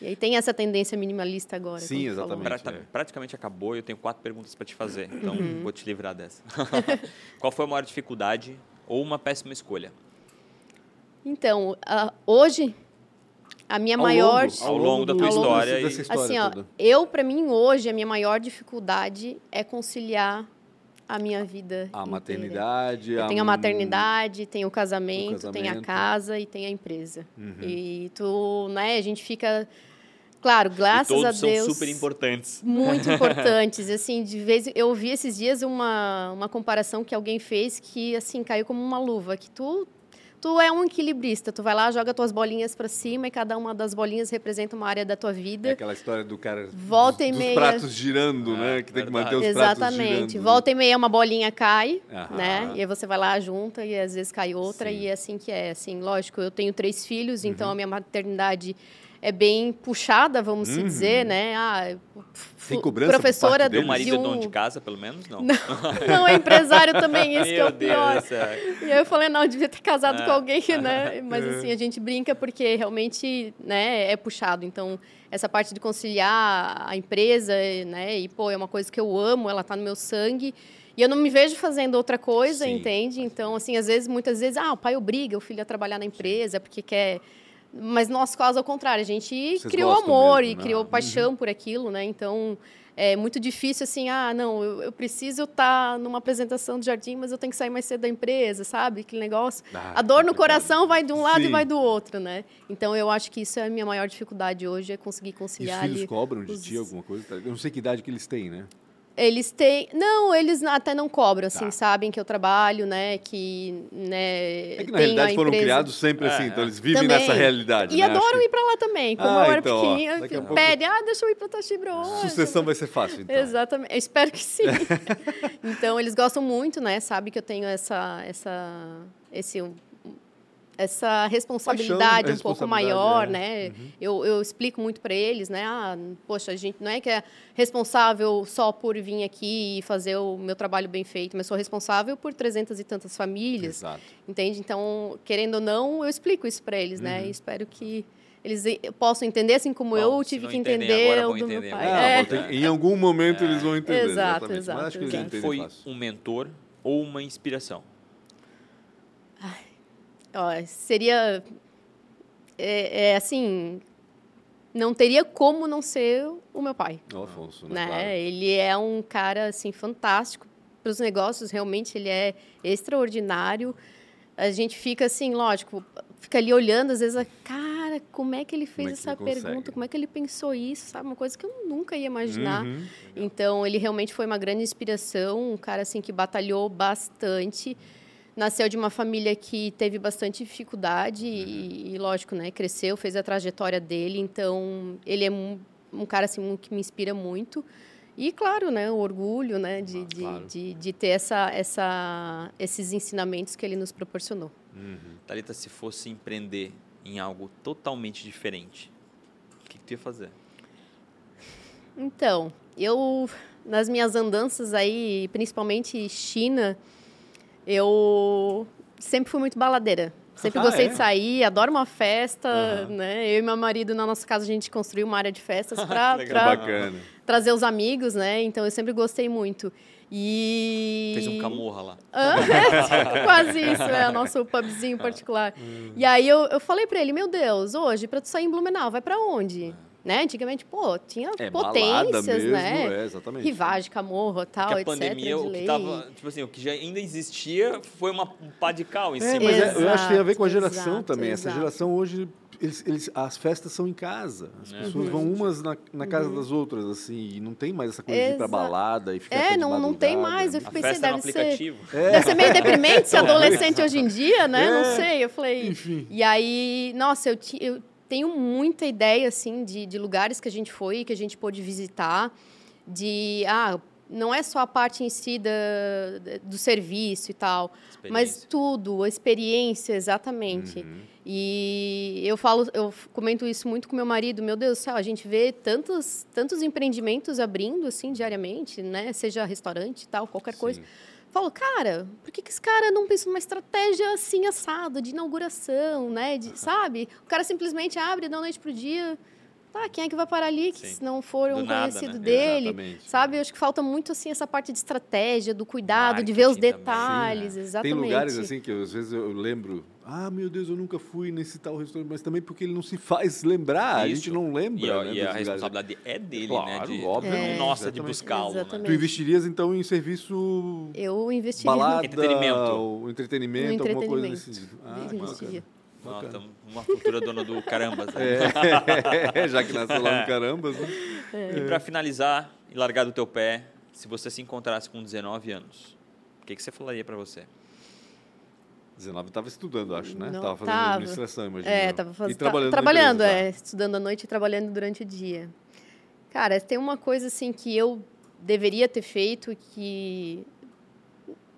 E aí tem essa tendência minimalista agora. Sim, como tu falou. exatamente. Prata- é. Praticamente acabou e eu tenho quatro perguntas para te fazer. Então, Uhum. vou te livrar dessa. Qual foi a maior dificuldade ou uma péssima escolha? Então, ah, hoje, a minha Ao maior. longo- Ao longo da tua ao longo história dessa- e- dessa história assim, ó, toda. eu, para mim, hoje, a minha maior dificuldade é conciliar a minha vida. A inteira. maternidade, Eu tenho a maternidade, tenho o casamento, O tenho a casamento. casa e tenho a empresa. Uhum. E tu, né, a gente fica. Claro, graças e todos a Deus. são super importantes. Muito importantes. Assim, de vez eu vi esses dias uma, uma comparação que alguém fez que assim caiu como uma luva, que tu tu é um equilibrista, tu vai lá, joga tuas bolinhas para cima e cada uma das bolinhas representa uma área da tua É vida. aquela história do cara Volta e dos meia. pratos girando, né? É, Que tem que verdade. manter os pratos Exatamente. girando. Volta e meia uma bolinha cai, Aham. né? E aí você vai lá junta e às vezes cai outra Sim. e é assim que é. Assim, lógico, eu tenho três filhos, Uhum. então a minha maternidade é bem puxada, vamos se dizer, né? Ah, Tem cobrança professora deles? marido de é um... dono de casa, pelo menos? Não. Não, é empresário também, esse que é o pior. Deus do. E aí eu falei, não, eu devia ter casado É. com alguém, né? Mas assim, a gente brinca porque realmente, né, é puxado. Então, essa parte de conciliar a empresa, né? E, pô, é uma coisa que eu amo, ela tá no meu sangue. E eu não me vejo fazendo outra coisa, Sim, entende? Então, assim, às vezes, muitas vezes, ah, o pai obriga o filho a trabalhar na empresa porque quer... Mas no nosso caso, ao contrário, a gente Vocês criou amor mesmo, e né? criou Uhum. paixão por aquilo, né? Então, é muito difícil assim, ah, não, eu, eu preciso estar numa apresentação de jardim, mas eu tenho que sair mais cedo da empresa, sabe? Aquele negócio. Ah, a dor no coração vai de um lado Sim. e vai do outro, né? Então, eu acho que isso é a minha maior dificuldade hoje, é conseguir E os conciliar filhos cobram de os- ti alguma coisa? Eu não sei que idade que eles têm, né? Eles têm. Não, eles até não cobram, assim, Tá. sabem que eu trabalho, né? Que. Né, É que na realidade foram criados sempre É, assim, então eles vivem Também. nessa realidade. E né? Adoram que ir para lá também. Como Ah, eu era então, pequenininha, pouco- pede, ah, deixa eu ir para Tachibro. Sucessão vai ser fácil, então. Exatamente. Eu espero que sim. então, eles gostam muito, né? Sabe que eu tenho essa, essa, esse, essa responsabilidade Paixão, um pouco maior, é. né? Eu, eu explico muito para eles, né? Ah, poxa, a gente não é que é responsável só por vir aqui e fazer o meu trabalho bem feito, mas sou responsável por trezentas e tantas famílias, Exato. entende? Então, querendo ou não, eu explico isso para eles, né? Uhum. E espero que eles possam entender, assim como Bom, eu tive que entender agora, o do meu entender pai. Ah, É. ter- em algum momento eles vão entender. Exato, exatamente. exato, Mas acho que Quem foi fácil. um mentor ou uma inspiração? Ó, seria é, é, assim não teria como não ser o meu pai O Afonso, né? né Claro. ele é um cara assim fantástico para os negócios realmente ele é extraordinário a gente fica assim lógico fica ali olhando às vezes cara como é que ele fez é que essa ele consegue? pergunta como é que ele pensou isso sabe uma coisa que eu nunca ia imaginar Uhum. então, ele realmente foi uma grande inspiração, um cara assim que batalhou bastante. Nasceu de uma família que teve bastante dificuldade e, e, lógico, né, cresceu, fez a trajetória dele. Então, ele é um, um cara assim um que me inspira muito. E, claro, né, o orgulho né, de, Ah, de, claro. de, de ter essa, essa, esses ensinamentos que ele nos proporcionou. Thalita, se fosse empreender em algo totalmente diferente, o que, que tu ia fazer? Então, eu, nas minhas andanças aí, principalmente China, eu sempre fui muito baladeira. Sempre Ah, gostei é? de sair, adoro uma festa, Aham. né? Eu e meu marido, na nossa casa, a gente construiu uma área de festas para Legal. Bacana. trazer os amigos, né? Então, eu sempre gostei muito. E... Fez um camorra lá. Hã? Quase isso, é o nosso pubzinho particular. Hum. E aí eu, eu falei pra ele, meu Deus, hoje, pra tu sair em Blumenau, vai pra onde? Né? Antigamente, pô, tinha É potências, mesmo, né? é, exatamente. Rivagem, camorra, tal, Porque a etc. pandemia, de o que tava, tipo assim, o que já ainda existia foi uma, um pá de cal em É, cima. mas né? é- eu acho que tem a ver com a Exato, geração exato, também. Essa exato. geração hoje, eles, eles- as festas são em casa. As É. pessoas Uhum. vão umas na, na casa das outras, assim, e não tem mais essa coisa de ir pra balada e ficar É, não, não tem mais. Eu né? A pensei, festa deve ser, aplicativo. deve ser meio deprimente ser adolescente hoje em dia, né? É. Não sei. Eu falei. Enfim. E aí, nossa, eu, ti- eu tenho muita ideia, assim, de, de lugares que a gente foi, que a gente pôde visitar, de, ah, não é só a parte em si da, do serviço e tal, mas tudo, a experiência, exatamente. Uhum. E eu falo, eu comento isso muito com meu marido, meu Deus do céu, a gente vê tantos, tantos empreendimentos abrindo, assim, diariamente, né? Seja restaurante e tal, qualquer coisa. Falo, cara, por que, que esse cara não pensa numa estratégia assim assada, de inauguração, né? De, sabe? O cara simplesmente abre da noite pro dia. Tá, quem é que vai parar ali que Sim. se não for um nada, conhecido né? dele? Exatamente. Sabe? Eu acho que falta muito assim essa parte de estratégia, do cuidado, de ver os Marketing também, detalhes, Tem exatamente. lugares assim que eu, às vezes eu lembro, ah, meu Deus, eu nunca fui nesse tal restaurante, mas também porque ele não se faz lembrar, a Isso. gente não lembra. E, a- né, e a dos lugares. responsabilidade é dele, Claro, né? De, óbvio, não É. nossa, de exatamente. buscá-lo. Né? Exatamente. Tu investirias então em serviço Eu investiria. balada, Entretenimento. ou entretenimento, No alguma coisa entretenimento. desse tipo. Ah, Eu bacana. investiria. Tamo uma cultura dona do caramba. né? É, já que nasceu lá no Carambas, né? E para finalizar e largar do teu pé, se você se encontrasse com 19 anos, o que, que você falaria para você? 19 estava estudando, acho, né? Não, Tava fazendo tava. administração, imagina. É, eu. tava fazendo. E trabalhando, na trabalhando empresa, é, estudando à noite e trabalhando durante o dia. Cara, tem uma coisa assim que eu deveria ter feito que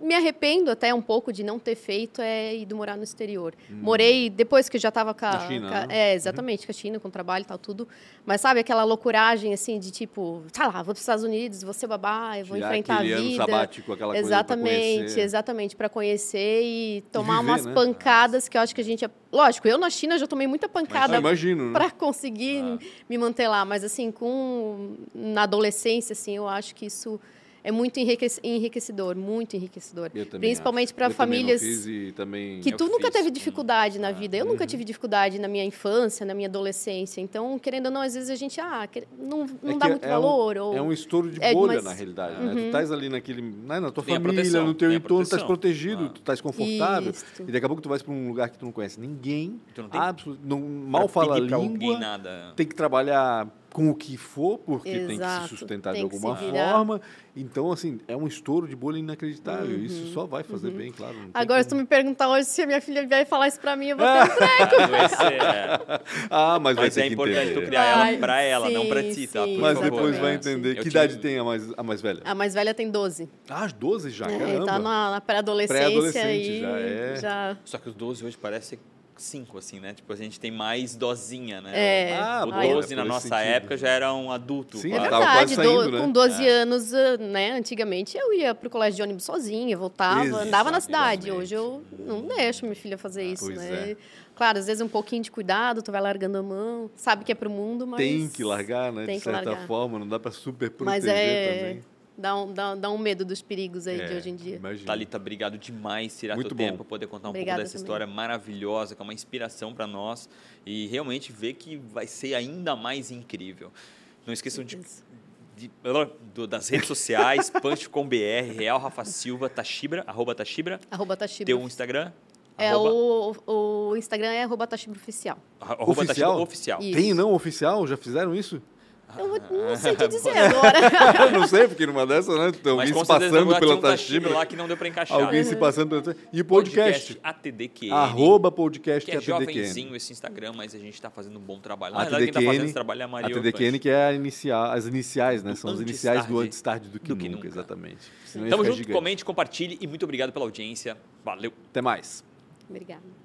me arrependo até um pouco de não ter feito é ir morar no exterior. Morei depois que eu já estava com a, Na China, com a- né? é exatamente com a China, com trabalho e tal tudo. Mas sabe aquela loucuragem assim de tipo, tá lá, vou para os Estados Unidos, vou ser babá, eu vou Tirar enfrentar a vida. sabático, aquela coisa Exatamente, conhecer. exatamente, para conhecer e tomar viver, umas né? pancadas que eu acho que a gente. é- Lógico, eu na China já tomei muita pancada né? para conseguir Ah. me manter lá, mas assim, com na adolescência, assim, eu acho que isso é muito enriquec- enriquecedor, muito enriquecedor. Eu também Principalmente para famílias fiz e também... que tu nunca fiz teve dificuldade na Ah, vida. Eu nunca tive dificuldade na minha infância, na minha adolescência. Então, querendo ou não, às vezes a gente ah, não, não É dá que muito é valor. Um, ou... é um estouro de é, bolha, mas- na realidade. Né? Tu Uhum. estás ali naquele, né, na tua Tem a família, proteção, no teu entorno, tu estás protegido, Ah. tu estás confortável. Isso. E daqui a pouco tu vais para um lugar que tu não conhece ninguém, Tu não tem absolu- não, mal fala língua, nada. tem que trabalhar com o que for, porque tem que se Exato, sustentar de alguma forma. Então, assim, é um estouro de bolha inacreditável. Isso só vai fazer bem, claro. não Uhum. Agora, se tu como. me perguntar hoje se a minha filha vier falar isso pra mim, eu vou ter um Adoecer, é. Ah, mas, vai Mas ter é que importante tu entender. criar Vai, ela pra ela, não pra sim, ti, tá? sim, Mas favor, depois vai né? entender. Eu que idade tem a mais, a mais velha? A mais velha tem 12. Ah, as 12 já, É, caramba. tá na, na pré-adolescência Pré-adolescente, e já é. já- Só que os 12 hoje parece 5, assim, né? Tipo, a gente tem mais dosinha, né? É. Ah, O bom, 12 é na nossa sentido. época já era um adulto. Sim, É quase. quase verdade, do- saindo, né? com 12 anos, ah, né, antigamente eu ia pro colégio de ônibus sozinha, voltava, andava na cidade. Hoje eu não deixo minha filha fazer isso, pois né? é. Claro, às vezes um pouquinho de cuidado, tu vai largando a mão, sabe que é pro mundo, mas... Tem que largar, né? tem de que certa largar. forma, não dá pra super proteger Mas é... também. Dá um, dá, dá um medo dos perigos aí de É, hoje em dia. Imagina. Thalita, obrigado demais tirar Muito teu bom. tempo para poder contar um Obrigada pouco dessa também. história maravilhosa, que é uma inspiração para nós e realmente ver que vai ser ainda mais incrível. Não esqueçam de, de- do- das redes sociais, punch.com.br, Real Rafa Silva, Tachibra, arroba Tachibra, Arroba Tachibra. teu Instagram, É, o, o Instagram é arroba Tachibra Oficial. arroba Oficial? Tachibra Oficial. Isso. Tem não oficial? Já fizeram isso? Eu não sei te dizer agora. não sei, porque numa dessas, né? Então, alguém se passando pela Tashibra. lá que não deu para encaixar. Alguém uhum. se passando pela E o podcast. podcast ATDQN. Arroba podcast que é ATDQN. jovenzinho esse Instagram, mas a gente está fazendo um bom trabalho. Na verdade, quem está fazendo esse trabalho é a Maria ATDQN, que é a inicial, as iniciais, né? São as iniciais do antes tarde do que, do que nunca, nunca, exatamente. Tamo junto, gigante. comente, compartilhe e muito obrigado pela audiência. Valeu. Até mais. Obrigada.